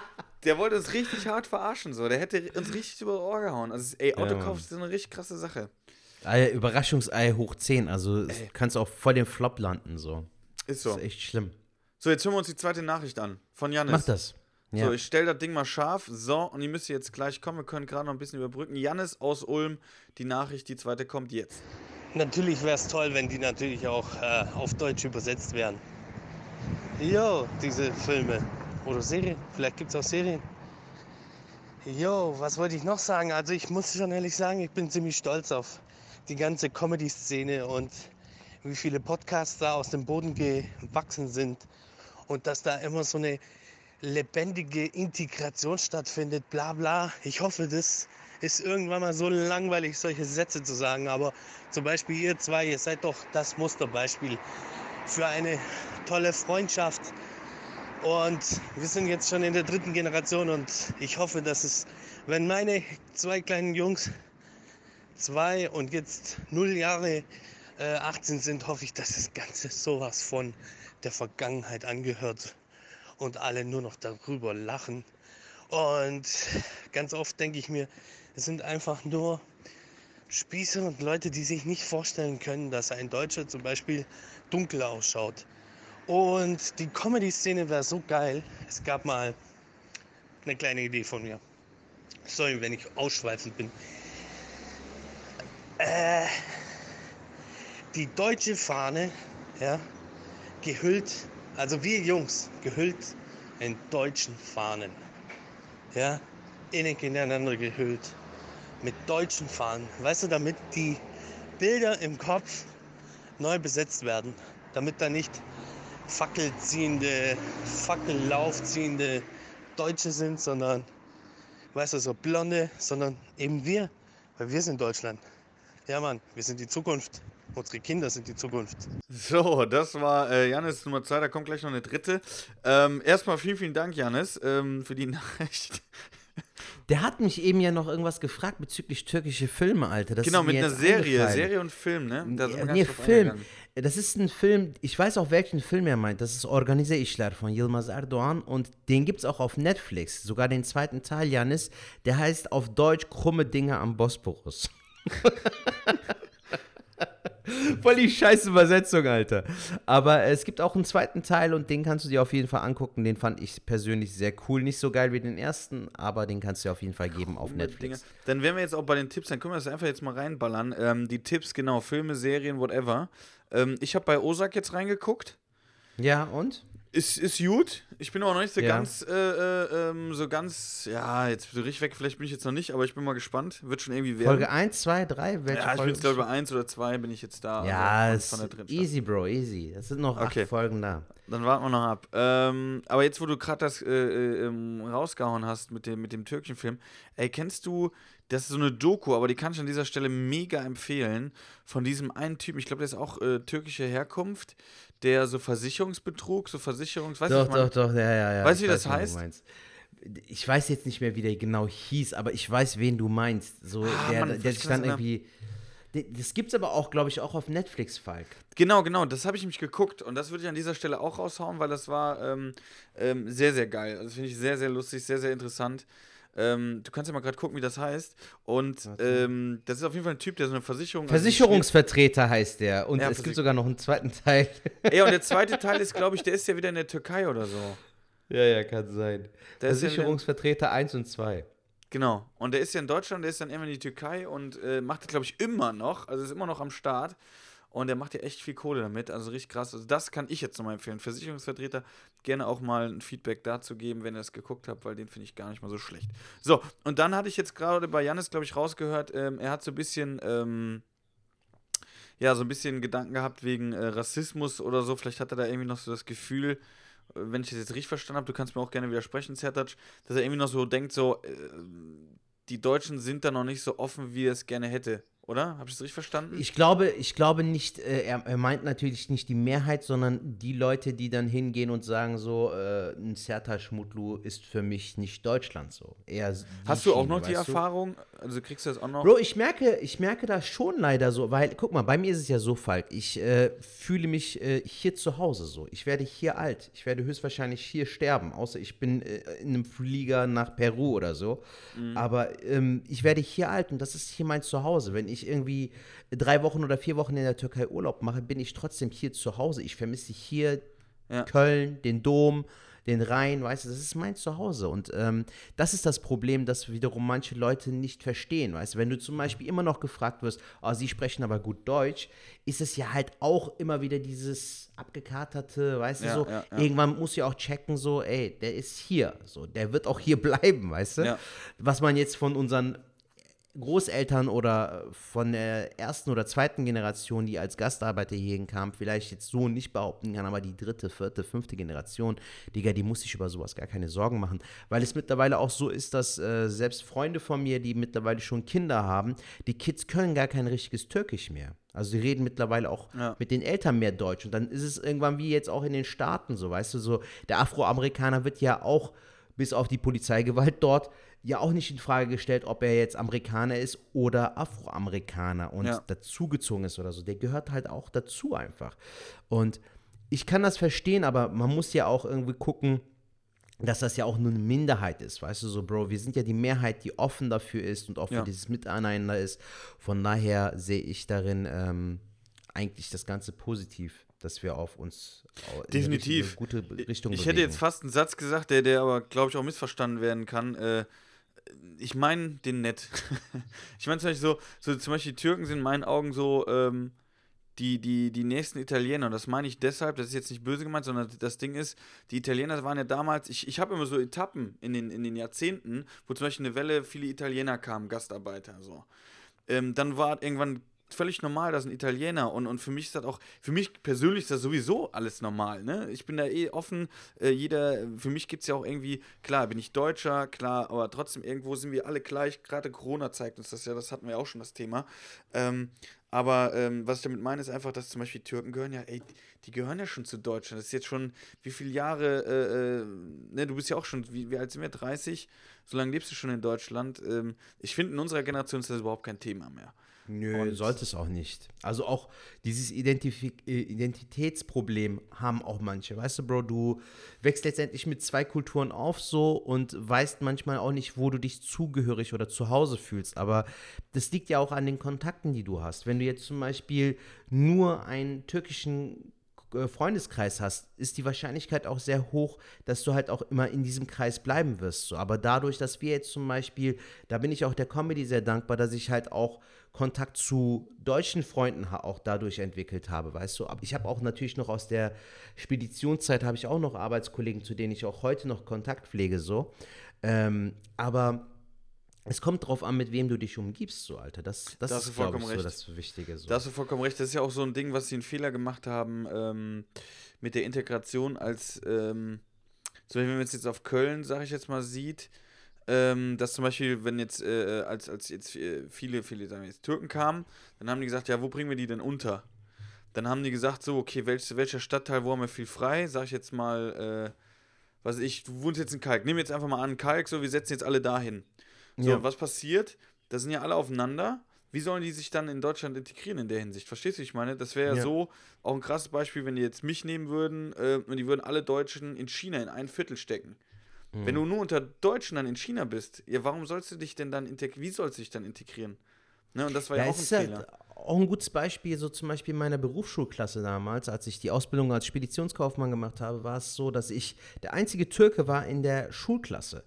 Speaker 4: Der wollte uns richtig hart verarschen, so. Der hätte uns richtig über Ohr gehauen. Also, ey, Autokauf
Speaker 3: Mann.
Speaker 4: ist eine richtig krasse Sache.
Speaker 3: Ei, Überraschungsei hoch 10, also es
Speaker 4: Ey.
Speaker 3: kannst auch voll den Flop landen, so.
Speaker 4: Ist
Speaker 3: Das
Speaker 4: so.
Speaker 3: ist echt schlimm.
Speaker 4: So, jetzt hören wir uns die zweite Nachricht an. Von Janis.
Speaker 3: Mach das. Ja.
Speaker 4: So, ich stelle das Ding mal scharf. So, und die müsst ihr jetzt gleich kommen. Wir können gerade noch ein bisschen überbrücken. Jannis aus Ulm, die Nachricht, die zweite kommt jetzt.
Speaker 5: Natürlich wäre es toll, wenn die natürlich auch äh, auf Deutsch übersetzt wären. Jo, diese Filme. Oder Serien. Vielleicht gibt es auch Serien. Jo, was wollte ich noch sagen? Also ich muss schon ehrlich sagen, ich bin ziemlich stolz auf die ganze Comedy-Szene und wie viele Podcasts da aus dem Boden gewachsen sind und dass da immer so eine lebendige Integration stattfindet, bla bla. Ich hoffe, das ist irgendwann mal so langweilig, solche Sätze zu sagen. Aber zum Beispiel ihr zwei, ihr seid doch das Musterbeispiel für eine tolle Freundschaft. Und wir sind jetzt schon in der dritten Generation und ich hoffe, dass es, wenn meine zwei kleinen Jungs zwei und jetzt null Jahre äh, 18 sind, hoffe ich, dass das Ganze sowas von der Vergangenheit angehört und alle nur noch darüber lachen. Und ganz oft denke ich mir, es sind einfach nur Spießer und Leute, die sich nicht vorstellen können, dass ein Deutscher zum Beispiel dunkel ausschaut. Und die Comedy-Szene wäre so geil. Es gab mal eine kleine Idee von mir. Sorry, wenn ich ausschweifend bin. Äh, die deutsche Fahne, ja, gehüllt, also wir Jungs, gehüllt in deutschen Fahnen. Ja, innig ineinander gehüllt. Mit deutschen Fahnen. Weißt du, damit die Bilder im Kopf neu besetzt werden. Damit da nicht fackelziehende, fackellaufziehende Deutsche sind, sondern, weißt du, so blonde, sondern eben wir. Weil wir sind Deutschland. Ja, Mann, wir sind die Zukunft. Unsere Kinder sind die Zukunft.
Speaker 4: So, das war äh, Janis Nummer 2, da kommt gleich noch eine dritte. Ähm, erstmal vielen, vielen Dank, Janis, ähm, für die *laughs* Nachricht.
Speaker 3: Der hat mich eben ja noch irgendwas gefragt bezüglich türkische Filme, Alter. Das
Speaker 4: genau, mit einer Serie. Serie und Film, ne? Da sind
Speaker 3: nee, Film.
Speaker 4: eingegangen.
Speaker 3: Das ist ein Film, ich weiß auch welchen Film er meint. Das ist Organize Işler von Yilmaz Erdogan und den gibt es auch auf Netflix. Sogar den zweiten Teil, Janis. Der heißt auf Deutsch Krumme Dinge am Bosporus. *laughs* Voll die scheiß Übersetzung, Alter. Aber es gibt auch einen zweiten Teil und den kannst du dir auf jeden Fall angucken. Den fand ich persönlich sehr cool. Nicht so geil wie den ersten, aber den kannst du dir auf jeden Fall geben auf
Speaker 4: Dinge.
Speaker 3: Netflix.
Speaker 4: Dann wären wir jetzt auch bei den Tipps, dann können wir das einfach jetzt mal reinballern. Ähm, die Tipps, genau, Filme, Serien, whatever. Ähm, ich habe bei Osak jetzt reingeguckt.
Speaker 3: Ja, und?
Speaker 4: Ist, ist gut. Ich bin auch noch nicht so
Speaker 3: Ja.
Speaker 4: ganz, äh, äh, ähm, so ganz, ja, jetzt so richtig weg, vielleicht bin ich jetzt noch nicht, aber ich bin mal gespannt. Wird schon irgendwie werden.
Speaker 3: Folge 1, 2, 3? Welche
Speaker 4: ja, ich bin
Speaker 3: Folge?
Speaker 4: jetzt glaube ich bei 1 oder 2 bin ich jetzt da.
Speaker 3: Ja,
Speaker 4: also
Speaker 3: easy, Bro, easy. Es sind noch
Speaker 4: Okay.
Speaker 3: acht Folgen da.
Speaker 4: Dann warten wir noch ab. Ähm, aber jetzt, wo du gerade das äh, äh, ähm, rausgehauen hast mit dem, mit dem türkischen Film, ey, kennst du, das ist so eine Doku, aber die kann ich an dieser Stelle mega empfehlen, von diesem einen Typen, ich glaube, der ist auch äh, türkische Herkunft, der so Versicherungsbetrug, so Versicherungs... Weißt du,
Speaker 3: doch,
Speaker 4: ich
Speaker 3: doch, doch, ja, ja, ja.
Speaker 4: Weißt du, wie das
Speaker 3: weiß,
Speaker 4: heißt?
Speaker 3: Ich weiß jetzt nicht mehr, wie der genau hieß, aber ich weiß, wen du meinst. So,
Speaker 4: Ah,
Speaker 3: der,
Speaker 4: Mann,
Speaker 3: der sich dann
Speaker 4: das
Speaker 3: irgendwie. Das gibt's aber auch, glaube ich, auch auf Netflix, Falk.
Speaker 4: Genau, genau, das habe ich nämlich geguckt und das würde ich an dieser Stelle auch raushauen, weil das war ähm, ähm, sehr, sehr geil. Also finde ich sehr, sehr lustig, sehr, sehr interessant. Ähm, du kannst ja mal gerade gucken, wie das heißt. Und ähm, das ist auf jeden Fall ein Typ, der so eine Versicherung.
Speaker 3: Versicherungsvertreter heißt der. Und
Speaker 4: Ja,
Speaker 3: es gibt sogar noch einen zweiten Teil.
Speaker 4: Ey, und der *laughs* zweite Teil ist, glaube ich, der ist ja wieder in der Türkei oder so.
Speaker 3: ja, ja, kann sein.
Speaker 4: Der ja
Speaker 3: Versicherungsvertreter 1 und 2.
Speaker 4: Genau. Und der ist ja in Deutschland, der ist dann immer in die Türkei und äh, macht das, glaube ich, immer noch. Also ist immer noch am Start. Und der macht ja echt viel Kohle damit. Also richtig krass. Also das kann ich jetzt nochmal empfehlen. Versicherungsvertreter gerne auch mal ein Feedback dazu geben, wenn ihr es geguckt habt, weil den finde ich gar nicht mal so schlecht. So, und dann hatte ich jetzt gerade bei Janis, glaube ich, rausgehört, ähm, er hat so ein bisschen. Ähm, ja, so ein bisschen Gedanken gehabt wegen äh, Rassismus oder so. Vielleicht hat er da irgendwie noch so das Gefühl, äh, wenn ich das jetzt richtig verstanden habe, du kannst mir auch gerne widersprechen, Zertac, dass er irgendwie noch so denkt, so, äh, die Deutschen sind da noch nicht so offen, wie er es gerne hätte. Oder? Habe ich das richtig verstanden?
Speaker 3: Ich glaube, ich glaube nicht, äh, er, er meint natürlich nicht die Mehrheit, sondern die Leute, die dann hingehen und sagen so, äh, ein Sertac Mutlu ist für mich nicht Deutschland so. Eher
Speaker 4: Hast du auch
Speaker 3: Schiene,
Speaker 4: noch die
Speaker 3: du?
Speaker 4: Erfahrung? Also kriegst du das auch noch?
Speaker 3: Bro, ich merke, ich merke das schon leider so, weil, guck mal, bei mir ist es ja so, Falk, ich äh, fühle mich äh, hier zu Hause so. Ich werde hier alt. Ich werde höchstwahrscheinlich hier sterben, außer ich bin äh, in einem Flieger nach Peru oder so. Aber ähm, ich werde hier alt und das ist hier mein Zuhause. Wenn ich irgendwie drei Wochen oder vier Wochen in der Türkei Urlaub mache, bin ich trotzdem hier zu Hause. Ich vermisse hier
Speaker 4: Ja.
Speaker 3: Köln, den Dom, den Rhein, weißt du, das ist mein Zuhause. Und ähm, das ist das Problem, das wiederum manche Leute nicht verstehen, weißt du. Wenn du zum Beispiel immer noch gefragt wirst, oh, sie sprechen aber gut Deutsch, ist es ja halt auch immer wieder dieses abgekaterte, weißt du,
Speaker 4: Ja,
Speaker 3: so,
Speaker 4: ja, ja.
Speaker 3: irgendwann muss ja auch checken, so, ey, der ist hier, so, der wird auch hier *laughs* bleiben, weißt du. Was man jetzt von unseren Großeltern oder von der ersten oder zweiten Generation, die als Gastarbeiter hierhin kamen, vielleicht jetzt so nicht behaupten kann, aber die dritte, vierte, fünfte Generation, Digga, die muss sich über sowas gar keine Sorgen machen. Weil es mittlerweile auch so ist, dass äh, selbst Freunde von mir, die mittlerweile schon Kinder haben, die Kids können gar kein richtiges Türkisch mehr. Also die reden mittlerweile auch
Speaker 4: Ja.
Speaker 3: mit den Eltern mehr Deutsch. Und dann ist es irgendwann wie jetzt auch in den Staaten so, weißt du, so der Afroamerikaner wird ja auch bis auf die Polizeigewalt dort ja auch nicht in Frage gestellt, ob er jetzt Amerikaner ist oder Afroamerikaner und
Speaker 4: Ja.
Speaker 3: dazugezogen ist oder so. Der gehört halt auch dazu einfach. Und ich kann das verstehen, aber man muss ja auch irgendwie gucken, dass das ja auch nur eine Minderheit ist, weißt du so, Bro, wir sind ja die Mehrheit, die offen dafür ist und auch für
Speaker 4: Ja.
Speaker 3: dieses Miteinander ist. Von daher sehe ich darin ähm, eigentlich das Ganze positiv, dass wir auf uns
Speaker 4: Definitiv.
Speaker 3: eine gute Richtung
Speaker 4: Ich
Speaker 3: bewegen.
Speaker 4: hätte jetzt fast einen Satz gesagt, der, der aber, glaube ich, auch missverstanden werden kann. Äh, ich meine den nett. *laughs* ich meine zum Beispiel so, so, zum Beispiel die Türken sind in meinen Augen so ähm, die, die, die nächsten Italiener. Und das meine ich deshalb, das ist jetzt nicht böse gemeint, sondern das Ding ist, die Italiener waren ja damals, ich, ich habe immer so Etappen in den, in den Jahrzehnten, wo zum Beispiel eine Welle viele Italiener kamen, Gastarbeiter, so. Ähm, dann war irgendwann völlig normal, dass ein Italiener und, und für mich ist das auch, für mich persönlich ist das sowieso alles normal, ne? Ich bin da eh offen, äh, jeder, für mich gibt es ja auch irgendwie, klar, bin ich Deutscher, klar, aber trotzdem irgendwo sind wir alle gleich, gerade Corona zeigt uns das ja, das hatten wir auch schon das Thema. Ähm, aber ähm, was ich damit meine, ist einfach, dass zum Beispiel Türken gehören ja, ey, die gehören ja schon zu Deutschland. Das ist jetzt schon, wie viele Jahre, äh, äh, ne, du bist ja auch schon, wie, wie alt sind wir? 30? So lange lebst du schon in Deutschland. Ähm, ich finde, in unserer Generation ist das überhaupt kein Thema mehr.
Speaker 3: Nö,
Speaker 4: Und-
Speaker 3: sollte es auch nicht. Also auch dieses Identifi äh, Identitätsproblem haben auch manche. Weißt du, Bro, du wächst letztendlich mit zwei Kulturen auf so und weißt manchmal auch nicht, wo du dich zugehörig oder zu Hause fühlst. Aber das liegt ja auch an den Kontakten, die du hast. Wenn du jetzt zum Beispiel nur einen türkischen äh, Freundeskreis hast, ist die Wahrscheinlichkeit auch sehr hoch, dass du halt auch immer in diesem Kreis bleiben wirst. So. Aber dadurch, dass wir jetzt zum Beispiel, da bin ich auch der Comedy sehr dankbar, dass ich halt auch Kontakt zu deutschen Freunden auch dadurch entwickelt habe, weißt du. Aber ich habe auch natürlich noch aus der Speditionszeit habe ich auch noch Arbeitskollegen, zu denen ich auch heute noch Kontakt pflege, so. Ähm, aber es kommt drauf an, mit wem du dich umgibst, so, Alter. Das, das
Speaker 4: Da hast du
Speaker 3: ist, glaube ich, so
Speaker 4: recht.
Speaker 3: das Wichtige. So.
Speaker 4: Da hast du vollkommen recht. Das ist ja auch so ein Ding, was sie einen Fehler gemacht haben ähm, mit der Integration, als ähm, zum Beispiel, wenn man es jetzt auf Köln, sage ich jetzt mal, sieht, ähm, dass zum Beispiel, wenn jetzt, äh, als, als jetzt äh, viele, viele sagen jetzt Türken kamen, dann haben die gesagt, ja, wo bringen wir die denn unter? Dann haben die gesagt, so, okay, welch, welcher Stadtteil, wo haben wir viel frei? Sag ich jetzt mal, äh, was ich, du wohnst jetzt in Kalk. Nehmen wir jetzt einfach mal an, Kalk, so, wir setzen jetzt alle dahin. So,
Speaker 3: Ja.
Speaker 4: und was passiert? Da sind ja alle aufeinander. Wie sollen die sich dann in Deutschland integrieren in der Hinsicht? Verstehst du, wie ich meine? Das wäre ja,
Speaker 3: Ja.
Speaker 4: so auch ein krasses Beispiel, wenn die jetzt mich nehmen würden äh, und die würden alle Deutschen in China in ein Viertel stecken.
Speaker 3: Mhm.
Speaker 4: Wenn du nur unter Deutschen dann in China bist, ja, warum sollst du dich denn dann integrieren? Wie sollst du dich dann integrieren? Ne, und das war ja,
Speaker 3: Ja,
Speaker 4: auch
Speaker 3: es
Speaker 4: ein
Speaker 3: ist
Speaker 4: Fehler.
Speaker 3: halt auch ein gutes Beispiel, so zum Beispiel in meiner Berufsschulklasse damals, als ich die Ausbildung als Speditionskaufmann gemacht habe, war es so, dass ich der einzige Türke war in der Schulklasse.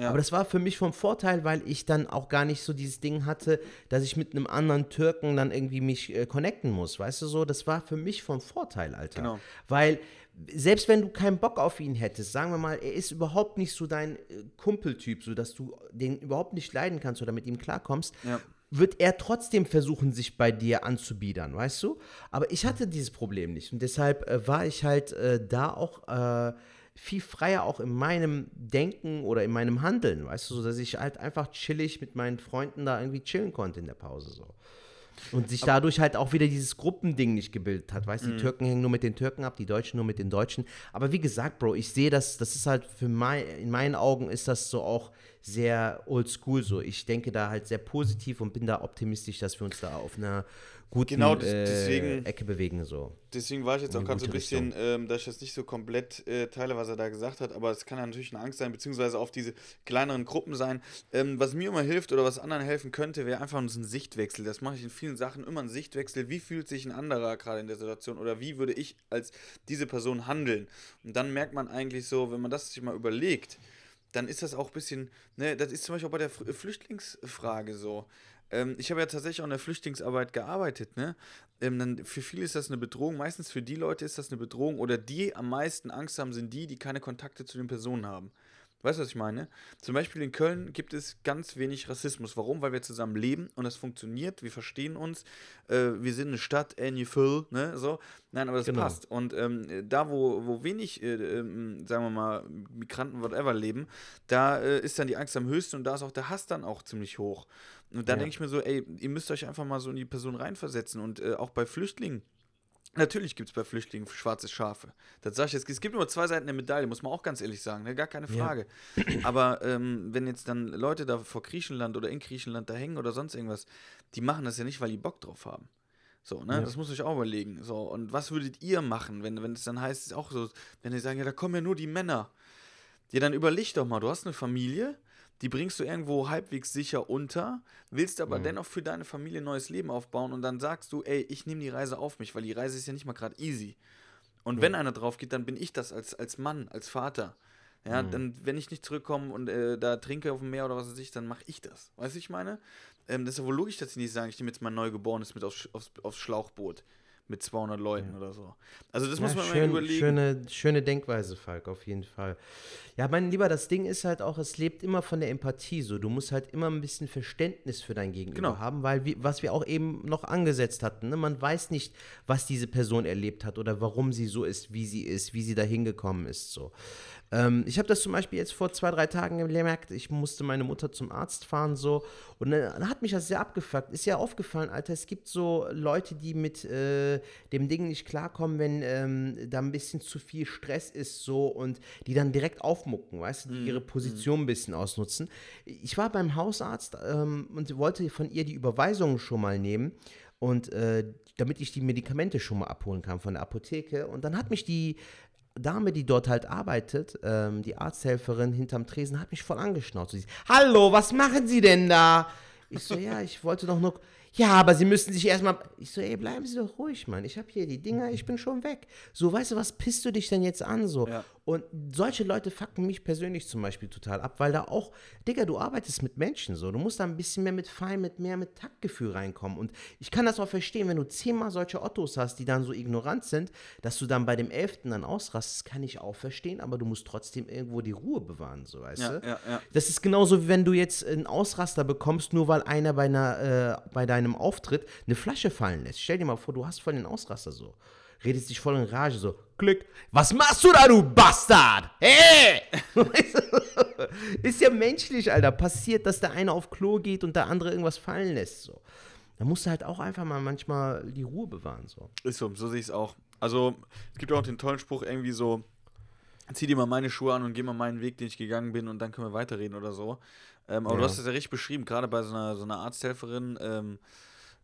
Speaker 4: Ja.
Speaker 3: Aber das war für mich vom Vorteil, weil ich dann auch gar nicht so dieses Ding hatte, dass ich mit einem anderen Türken dann irgendwie mich äh, connecten muss, weißt du so? Das war für mich vom Vorteil, Alter.
Speaker 4: Genau.
Speaker 3: Weil selbst wenn du keinen Bock auf ihn hättest, sagen wir mal, er ist überhaupt nicht so dein äh, Kumpeltyp, so dass du den überhaupt nicht leiden kannst oder mit ihm klarkommst,
Speaker 4: Ja.
Speaker 3: wird er trotzdem versuchen, sich bei dir anzubiedern, weißt du? Aber ich hatte dieses Problem nicht und deshalb äh, war ich halt äh, da auch äh, viel freier auch in meinem Denken oder in meinem Handeln, weißt du, so dass ich halt einfach chillig mit meinen Freunden da irgendwie chillen konnte in der Pause so. Und sich dadurch halt auch wieder dieses Gruppending nicht gebildet hat. Weißt du, die Türken hängen nur mit den Türken ab, die Deutschen nur mit den Deutschen. Aber wie gesagt, Bro, ich sehe das, das ist halt für mein, in meinen Augen ist das so auch sehr oldschool so. Ich denke da halt sehr positiv und bin da optimistisch, dass wir uns da auf einer guten
Speaker 4: Genau, des-
Speaker 3: äh,
Speaker 4: deswegen-
Speaker 3: Ecke bewegen so.
Speaker 4: Deswegen war ich jetzt auch gerade so ein bisschen, ähm, dass ich das nicht so komplett äh, teile, was er da gesagt hat, aber es kann ja natürlich eine Angst sein, beziehungsweise auf diese kleineren Gruppen sein. Ähm, was mir immer hilft oder was anderen helfen könnte, wäre einfach so ein Sichtwechsel. Das mache ich in vielen Sachen immer ein Sichtwechsel. Wie fühlt sich ein anderer gerade in der Situation oder wie würde ich als diese Person handeln? Und dann merkt man eigentlich so, wenn man das sich mal überlegt, dann ist das auch ein bisschen, ne, das ist zum Beispiel auch bei der Fl- Flüchtlingsfrage so. Ähm, ich habe ja tatsächlich auch in der Flüchtlingsarbeit gearbeitet, ne? Ähm, dann für viele ist das eine Bedrohung, meistens für die Leute ist das eine Bedrohung oder die am meisten Angst haben, sind die, die keine Kontakte zu den Personen haben. Weißt du, was ich meine? Zum Beispiel in Köln gibt es ganz wenig Rassismus. Warum? Weil wir zusammen leben und das funktioniert. Wir verstehen uns. Äh, wir sind eine Stadt, Annie Phil, ne? So. Nein, aber das
Speaker 3: Genau.
Speaker 4: passt. Und ähm, da, wo, wo wenig, äh, ähm, sagen wir mal, Migranten, whatever leben, da äh, ist dann die Angst am höchsten und da ist auch der Hass dann auch ziemlich hoch. Und da
Speaker 3: Ja.
Speaker 4: denke ich mir so, ey, ihr müsst euch einfach mal so in die Person reinversetzen. Und äh, auch bei Flüchtlingen. Natürlich gibt es bei Flüchtlingen schwarze Schafe. Das sage ich jetzt. Es gibt nur zwei Seiten der Medaille, muss man auch ganz ehrlich sagen, ne? gar keine
Speaker 3: Ja.
Speaker 4: Frage. Aber ähm, wenn jetzt dann Leute da vor Griechenland oder in Griechenland da hängen oder sonst irgendwas, die machen das ja nicht, weil die Bock drauf haben. So, ne?
Speaker 3: Ja.
Speaker 4: Das muss ich auch überlegen. So, und was würdet ihr machen, wenn, wenn es dann heißt, ist auch so, wenn die sagen, ja, da kommen ja nur die Männer. Ja, dann überleg doch mal, du hast eine Familie, die bringst du irgendwo halbwegs sicher unter, willst aber dennoch für deine Familie ein neues Leben aufbauen und dann sagst du, ey, ich nehme die Reise auf mich, weil die Reise ist ja nicht mal gerade easy. Und wenn einer drauf geht, dann bin ich das als, als Mann, als Vater. Ja, dann, wenn ich nicht zurückkomme und äh, da trinke auf dem Meer oder was weiß ich, dann mache ich das. Weißt du, ich meine? Ähm, das ist ja wohl logisch, dass sie nicht sagen, ich nehme jetzt mein Neugeborenes mit aufs, aufs, aufs Schlauchboot mit 200 Leuten oder so. Also das muss
Speaker 3: Ja,
Speaker 4: man mal
Speaker 3: schön,
Speaker 4: überlegen.
Speaker 3: Schöne, schöne Denkweise, Falk, auf jeden Fall. Ja, mein Lieber, das Ding ist halt auch, es lebt immer von der Empathie so. Du musst halt immer ein bisschen Verständnis für dein Gegenüber
Speaker 4: Genau.
Speaker 3: haben, weil, wie, was wir auch eben noch angesetzt hatten, ne? man weiß nicht, was diese Person erlebt hat oder warum sie so ist, wie sie ist, wie sie da hingekommen ist. So. Ähm, ich habe das zum Beispiel jetzt vor zwei, drei Tagen gemerkt. Ich musste meine Mutter zum Arzt fahren so und dann hat mich das sehr abgefuckt. Ist ja aufgefallen, Alter, es gibt so Leute, die mit äh, dem Ding nicht klarkommen, wenn ähm, da ein bisschen zu viel Stress ist so und die dann direkt aufmucken, weißt du, die ihre Position ein bisschen ausnutzen. Ich war beim Hausarzt ähm, und wollte von ihr die Überweisungen schon mal nehmen und äh, damit ich die Medikamente schon mal abholen kann von der Apotheke und dann hat mich die Dame, die dort halt arbeitet, ähm, die Arzthelferin hinterm Tresen, hat mich voll angeschnauzt. Sie, Hallo, was machen Sie denn da? Ich so, ja, ich wollte doch nur. Ja, aber Sie müssen sich erstmal. Ich so, ey, bleiben Sie doch ruhig, Mann. Ich habe hier die Dinger, ich bin schon weg. So, weißt du, was pisst du dich denn jetzt an? So.
Speaker 4: Ja.
Speaker 3: Und solche Leute fucken mich persönlich zum Beispiel total ab, weil da auch, Digga, du arbeitest mit Menschen so. Du musst da ein bisschen mehr mit Fein, mit mehr mit Taktgefühl reinkommen. Und ich kann das auch verstehen, wenn du zehnmal solche Ottos hast, die dann so ignorant sind, dass du dann bei dem Elften dann ausrastest, kann ich auch verstehen, aber du musst trotzdem irgendwo die Ruhe bewahren, so, weißt
Speaker 4: Ja,
Speaker 3: du?
Speaker 4: ja.
Speaker 3: Das ist genauso, wie wenn du jetzt einen Ausraster bekommst, nur weil einer bei, einer, äh, bei deinem Auftritt eine Flasche fallen lässt. Stell dir mal vor, du hast voll den Ausraster so. Redest dich voll in Rage so. Klick. Was machst du da, du Bastard? Hey! *laughs* Ist ja menschlich, Alter. Passiert, dass der eine auf Klo geht und der andere irgendwas fallen lässt. So. Da musst du halt auch einfach mal manchmal die Ruhe bewahren. So.
Speaker 4: Ist so, so sehe ich es auch. Also, es gibt auch den tollen Spruch irgendwie so, zieh dir mal meine Schuhe an und geh mal meinen Weg, den ich gegangen bin und dann können wir weiterreden oder so. Ähm, aber du
Speaker 3: Ja.
Speaker 4: hast das ja richtig beschrieben, gerade bei so einer, so einer Arzthelferin, ähm,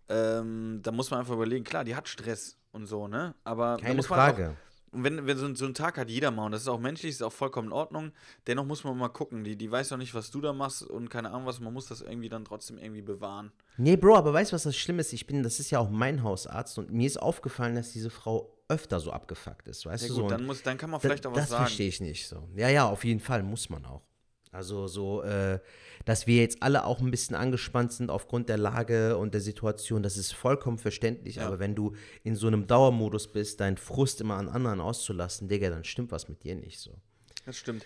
Speaker 4: ähm, da muss man einfach überlegen, klar, die hat Stress und so, ne? Aber da
Speaker 3: Keine Frage.
Speaker 4: Auch, und wenn, wenn so, ein- so ein Tag hat jeder mal, und das ist auch menschlich, ist auch vollkommen in Ordnung, dennoch muss man mal gucken, die, die weiß doch nicht, was du da machst und keine Ahnung was, man muss das irgendwie dann trotzdem irgendwie bewahren.
Speaker 3: Nee, Bro, aber weißt du, was das Schlimme ist? Ich bin, das ist ja auch mein Hausarzt und mir ist aufgefallen, dass diese Frau öfter so abgefuckt ist, weißt
Speaker 4: Ja
Speaker 3: du
Speaker 4: gut,
Speaker 3: so.
Speaker 4: dann, muss, dann kann man
Speaker 3: da-
Speaker 4: vielleicht auch was
Speaker 3: das
Speaker 4: sagen.
Speaker 3: verstehe ich nicht so. Ja, ja, auf jeden Fall muss man auch. Also so, äh, dass wir jetzt alle auch ein bisschen angespannt sind aufgrund der Lage und der Situation, das ist vollkommen verständlich. Aber wenn du in so einem Dauermodus bist, deinen Frust immer an anderen auszulassen, Digga, dann stimmt was mit dir nicht so.
Speaker 4: Das stimmt.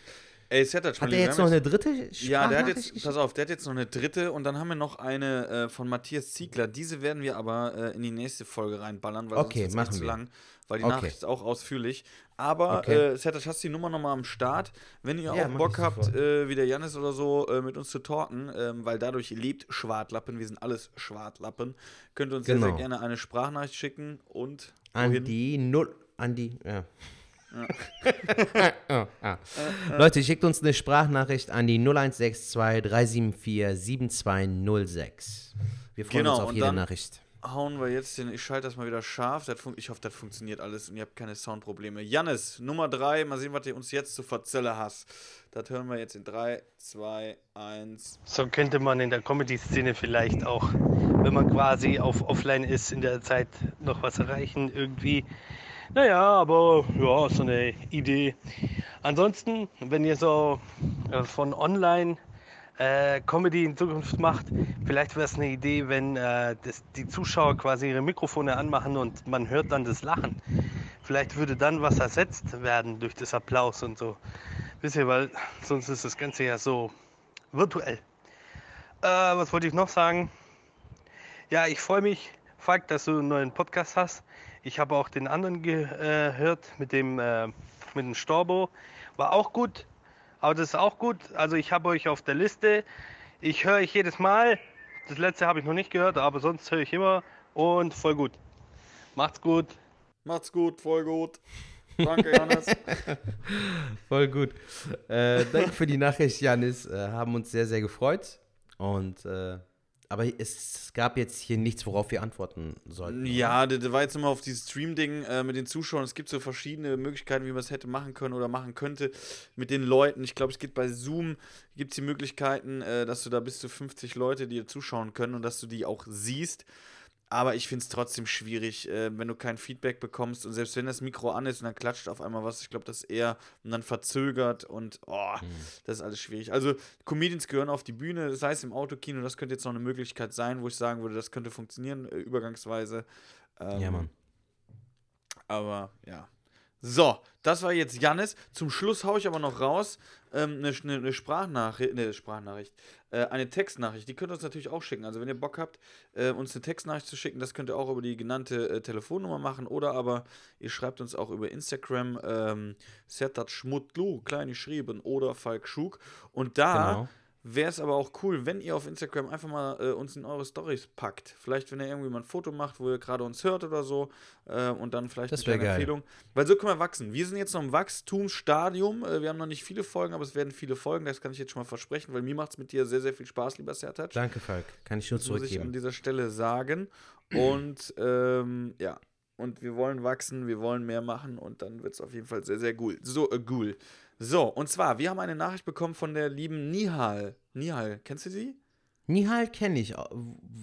Speaker 4: Ey,
Speaker 3: Hat
Speaker 4: mein
Speaker 3: er jetzt noch eine dritte
Speaker 4: Ja, der hat
Speaker 3: Sprachnachricht
Speaker 4: jetzt, pass auf, der hat jetzt noch eine dritte und dann haben wir noch eine äh, von Matthias Ziegler. Diese werden wir aber äh, in die nächste Folge reinballern, weil
Speaker 3: Okay,
Speaker 4: sonst echt zu lang, weil die
Speaker 3: Okay.
Speaker 4: Nachricht ist auch ausführlich. Aber
Speaker 3: Okay.
Speaker 4: äh, Sertac, hast die Nummer nochmal am Start? Wenn ihr
Speaker 3: Ja,
Speaker 4: auch Bock habt, äh, wie der Janis oder so, äh, mit uns zu talken, ähm, weil dadurch lebt Schwartlappen, wir sind alles Schwartlappen, könnt ihr uns sehr, sehr
Speaker 3: Genau.
Speaker 4: gerne eine Sprachnachricht schicken und
Speaker 3: An
Speaker 4: wohin?
Speaker 3: die Null, an die, ja. *laughs* Leute, schickt uns eine Sprachnachricht an die 0162 374 7206. Wir freuen
Speaker 4: Genau,
Speaker 3: uns auf jede
Speaker 4: dann-
Speaker 3: Nachricht.
Speaker 4: Hauen wir jetzt den, ich schalte das mal wieder scharf. Ich hoffe, das funktioniert alles und ihr habt keine Soundprobleme. Jannis, Nummer 3, mal sehen, was ihr uns jetzt zu verzelle hast. Das hören wir jetzt in 3, 2, 1.
Speaker 5: So könnte man in der Comedy-Szene vielleicht auch, wenn man quasi auf Offline ist, in der Zeit noch was erreichen irgendwie. Naja, aber ja, so eine Idee. Ansonsten, wenn ihr so äh, von Online äh, Comedy in Zukunft macht, vielleicht wäre es eine Idee, wenn äh, das, die Zuschauer quasi ihre Mikrofone anmachen und man hört dann das Lachen. Vielleicht würde dann was ersetzt werden durch das Applaus und so. Wisst ihr, weil sonst ist das Ganze ja so virtuell. Äh, was wollte ich noch sagen? Ja, ich freue mich, Falk, dass du einen neuen Podcast hast. Ich habe auch den anderen gehört mit dem, äh, mit dem Storbo. War auch gut, aber das ist auch gut. Also ich habe euch auf der Liste. Ich höre euch jedes Mal. Das letzte habe ich noch nicht gehört, aber sonst höre ich immer und voll gut. Macht's gut.
Speaker 4: Macht's gut, voll gut. Danke, Jannis. *laughs*
Speaker 3: Voll gut. Äh, danke für die Nachricht, Janis. Äh, haben uns sehr, sehr gefreut. Und, äh, aber es gab jetzt hier nichts, worauf wir antworten sollten.
Speaker 4: Ja, das das war jetzt immer auf dieses Stream-Ding äh, mit den Zuschauern. Es gibt so verschiedene Möglichkeiten, wie man es hätte machen können oder machen könnte mit den Leuten. Ich glaube, es gibt bei Zoom gibt's die Möglichkeiten, äh, dass du da bis zu 50 Leute dir zuschauen können und dass du die auch siehst. Aber ich finde es trotzdem schwierig, äh, wenn du kein Feedback bekommst und selbst wenn das Mikro an ist und dann klatscht auf einmal was, ich glaube, das eher und dann verzögert und oh, das ist alles schwierig. Also Comedians gehören auf die Bühne, sei es im Autokino, das könnte jetzt noch eine Möglichkeit sein, wo ich sagen würde, das könnte funktionieren, äh, übergangsweise. Ähm,
Speaker 3: Ja, Mann.
Speaker 4: aber ja. So, das war jetzt Jannis. Zum Schluss haue ich aber noch raus ähm, eine, eine, eine Sprachnachricht, eine Sprachnachricht, äh, eine Textnachricht. Die könnt ihr uns natürlich auch schicken. Also wenn ihr Bock habt, äh, uns eine Textnachricht zu schicken, das könnt ihr auch über die genannte äh, Telefonnummer machen oder aber ihr schreibt uns auch über Instagram ähm, Sertat Schmutlu, klein geschrieben, oder Falk Schug. Und da
Speaker 3: Genau.
Speaker 4: Wäre es aber auch cool, wenn ihr auf Instagram einfach mal äh, uns in eure Stories packt. Vielleicht, wenn ihr irgendwie mal ein Foto macht, wo ihr gerade uns hört oder so äh, und dann vielleicht
Speaker 3: Das
Speaker 4: eine
Speaker 3: geil.
Speaker 4: Empfehlung. Weil so können wir wachsen. Wir sind jetzt noch im Wachstumsstadium. Äh, wir haben noch nicht viele Folgen, aber es werden viele Folgen. Das kann ich jetzt schon mal versprechen, weil mir macht es mit dir sehr, sehr viel Spaß, lieber Sertac.
Speaker 3: Danke, Falk. Kann ich nur
Speaker 4: Das muss ich an
Speaker 3: zurückgeben.
Speaker 4: dieser Stelle sagen. Und ähm, ja, und wir wollen wachsen, wir wollen mehr machen und dann wird es auf jeden Fall sehr, sehr cool. So, äh, cool. So, und zwar, wir haben eine Nachricht bekommen von der lieben Nihal. Nihal, kennst du sie?
Speaker 3: Nihal kenne ich.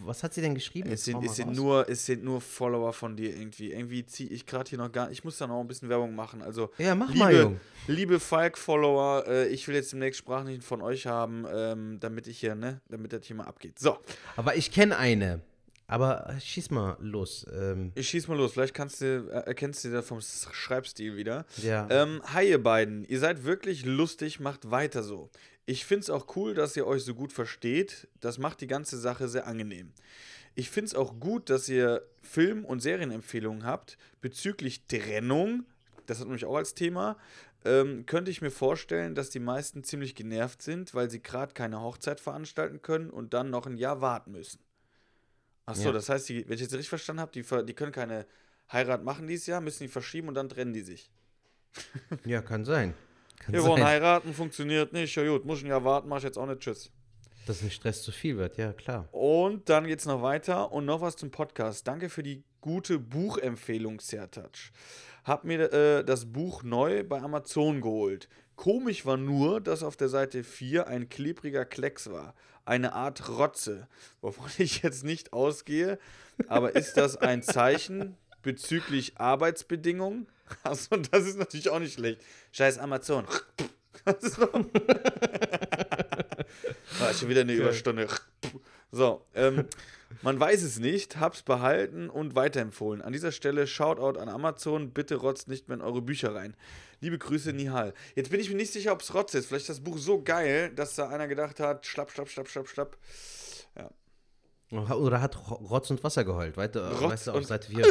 Speaker 3: Was hat sie denn geschrieben?
Speaker 4: Es sind, es, sind nur, es sind nur Follower von dir irgendwie. Irgendwie ziehe ich gerade hier noch gar Ich muss da noch ein bisschen Werbung machen. Also,
Speaker 3: Ja, mach
Speaker 4: liebe,
Speaker 3: mal, Jung.
Speaker 4: liebe Falk-Follower, äh, ich will jetzt demnächst Sprachnachrichten von euch haben, ähm, damit ich hier, ne, damit das hier mal abgeht. So,
Speaker 3: Aber ich kenne eine. Aber schieß mal los. Ähm,
Speaker 4: ich schieß mal los. Vielleicht kannst du, äh, erkennst du das vom Schreibstil wieder.
Speaker 3: ja.
Speaker 4: Ähm, hi ihr beiden, ihr seid wirklich lustig, macht weiter so. Ich find's auch cool, dass ihr euch so gut versteht. Das macht die ganze Sache sehr angenehm. Ich find's auch gut, dass ihr Film- und Serienempfehlungen habt bezüglich Trennung. Das hat nämlich auch als Thema. Ähm, könnte ich mir vorstellen, dass die meisten ziemlich genervt sind, weil sie gerade keine Hochzeit veranstalten können und dann noch ein Jahr warten müssen. Achso,
Speaker 3: Ja.
Speaker 4: das heißt, die, wenn ich jetzt richtig verstanden habe, die, die können keine Heirat machen dieses Jahr, müssen die verschieben und dann trennen die sich. *laughs*
Speaker 3: ja, kann sein. Kann
Speaker 4: Wir wollen
Speaker 3: sein,
Speaker 4: heiraten, funktioniert nicht. Ja gut, muss ich ein Jahr warten, mach ich jetzt auch nicht. Tschüss.
Speaker 3: dass ein Stress zu viel wird. Ja, klar.
Speaker 4: Und dann geht's noch weiter und noch was zum Podcast. Danke für die gute Buchempfehlung, Sertac. Hab mir äh, das Buch neu bei Amazon geholt. Komisch war nur, dass auf der Seite 4 ein klebriger Klecks war. Eine Art Rotze, wovon *laughs* ich jetzt nicht ausgehe. Aber ist das ein Zeichen bezüglich Arbeitsbedingungen? *laughs* Achso, das ist natürlich auch nicht schlecht. Scheiß Amazon. so. *laughs* War schon wieder eine Überstunde. So, ähm, man weiß es nicht, hab's behalten und weiterempfohlen. An dieser Stelle Shoutout an Amazon, bitte rotzt nicht mehr in eure Bücher rein. Liebe Grüße, Nihal. Jetzt bin ich mir nicht sicher, ob es Rotz ist. Vielleicht ist das Buch so geil, dass da einer gedacht hat, schlapp, schlapp, schlapp, schlapp, schlapp.
Speaker 3: Oder hat Ro- Rotz und Wasser geheult. Weiter,
Speaker 4: Rotz
Speaker 3: weißt du, auf Seite 4. *laughs*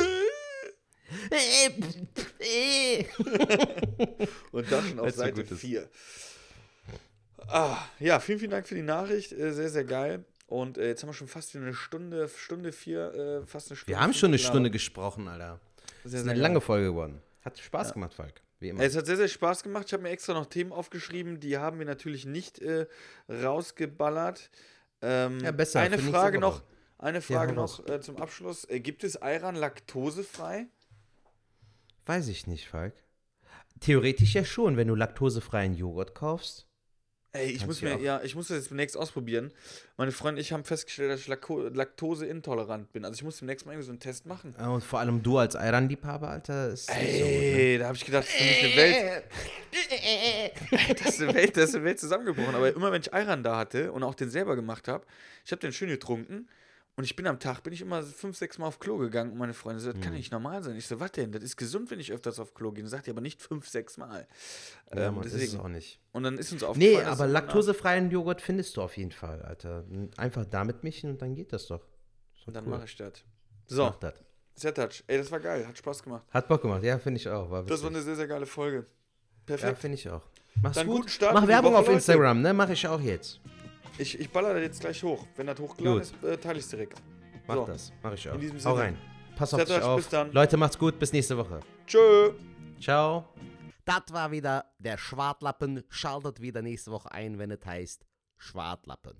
Speaker 4: Und das schon auf
Speaker 3: so
Speaker 4: Seite
Speaker 3: gut ist.
Speaker 4: 4. Ah, ja, vielen, vielen Dank für die Nachricht. Äh, sehr, sehr geil. Und äh, jetzt haben wir schon fast wieder eine Stunde, Stunde vier, äh, fast eine Stunde.
Speaker 3: Wir haben schon eine Stunde gesprochen, Alter.
Speaker 4: Sehr,
Speaker 3: Das ist eine lange Folge geworden. Hat Spaß gemacht, Falk. Wie immer.
Speaker 4: Es hat sehr, sehr Spaß gemacht. Ich habe mir extra noch Themen aufgeschrieben, die haben wir natürlich nicht äh, rausgeballert. Ähm,
Speaker 3: Ja, besser
Speaker 4: Eine Frage noch, eine Frage
Speaker 3: raus.
Speaker 4: noch äh, zum Abschluss. Äh, gibt es Ayran laktosefrei?
Speaker 3: Weiß ich nicht, Falk. Theoretisch ja schon, wenn du laktosefreien Joghurt kaufst.
Speaker 4: Ey, ich
Speaker 3: Kannst
Speaker 4: muss mir,
Speaker 3: auch.
Speaker 4: ja, ich muss das jetzt demnächst ausprobieren. Meine Freunde und ich haben festgestellt, dass ich laktoseintolerant bin. Also ich muss demnächst mal irgendwie so einen Test machen.
Speaker 3: Und vor allem du als Ayran-Liebhaber, Alter, ist nicht so ne?
Speaker 4: Ey, da habe ich gedacht, für mich eine Welt. *laughs* das, ist eine Welt, das ist eine Welt zusammengebrochen. Aber immer wenn ich Ayran da hatte und auch den selber gemacht habe, ich habe den schön getrunken und ich bin am Tag, bin ich immer fünf, sechs Mal auf Klo gegangen und meine Freunde so, das kann nicht normal sein. Ich so, was denn? Das ist gesund, wenn ich öfters auf Klo gehe. Dann sagt ihr aber nicht fünf, sechs Mal.
Speaker 3: Ja,
Speaker 4: Ähm,
Speaker 3: Mann, ist es auch nicht.
Speaker 4: Und dann ist uns aufgefallen,
Speaker 3: Nee, aber laktosefreien Joghurt findest du auf jeden Fall, Alter. Einfach damit mischen und dann geht das doch. So
Speaker 4: Und dann
Speaker 3: cool.
Speaker 4: mache ich das. So,
Speaker 3: Mach das.
Speaker 4: Zertouch. Ey, das war geil. Hat Spaß gemacht.
Speaker 3: Hat Bock gemacht, ja, finde ich auch. War
Speaker 4: Das war eine sehr, sehr geile Folge.
Speaker 3: Ja,
Speaker 4: Perfekt.
Speaker 3: finde ich auch. Mach's
Speaker 4: Dann
Speaker 3: gut. Mach Werbung auf
Speaker 4: Leute.
Speaker 3: Instagram, ne? Mach ich auch jetzt.
Speaker 4: Ich, ich baller das jetzt gleich hoch. Wenn das hochgeladen ist, äh, teile ich es direkt.
Speaker 3: Mach
Speaker 4: So.
Speaker 3: das. Mach ich auch.
Speaker 4: In diesem
Speaker 3: Hau
Speaker 4: Sinne.
Speaker 3: rein. Pass auf
Speaker 4: Zertasch,
Speaker 3: dich auf.
Speaker 4: bis dann.
Speaker 3: Leute, macht's gut. Bis nächste Woche.
Speaker 4: Tschö.
Speaker 3: Ciao.
Speaker 6: Das war wieder der Schwartlappen. Schaltet wieder nächste Woche ein, wenn es heißt Schwartlappen.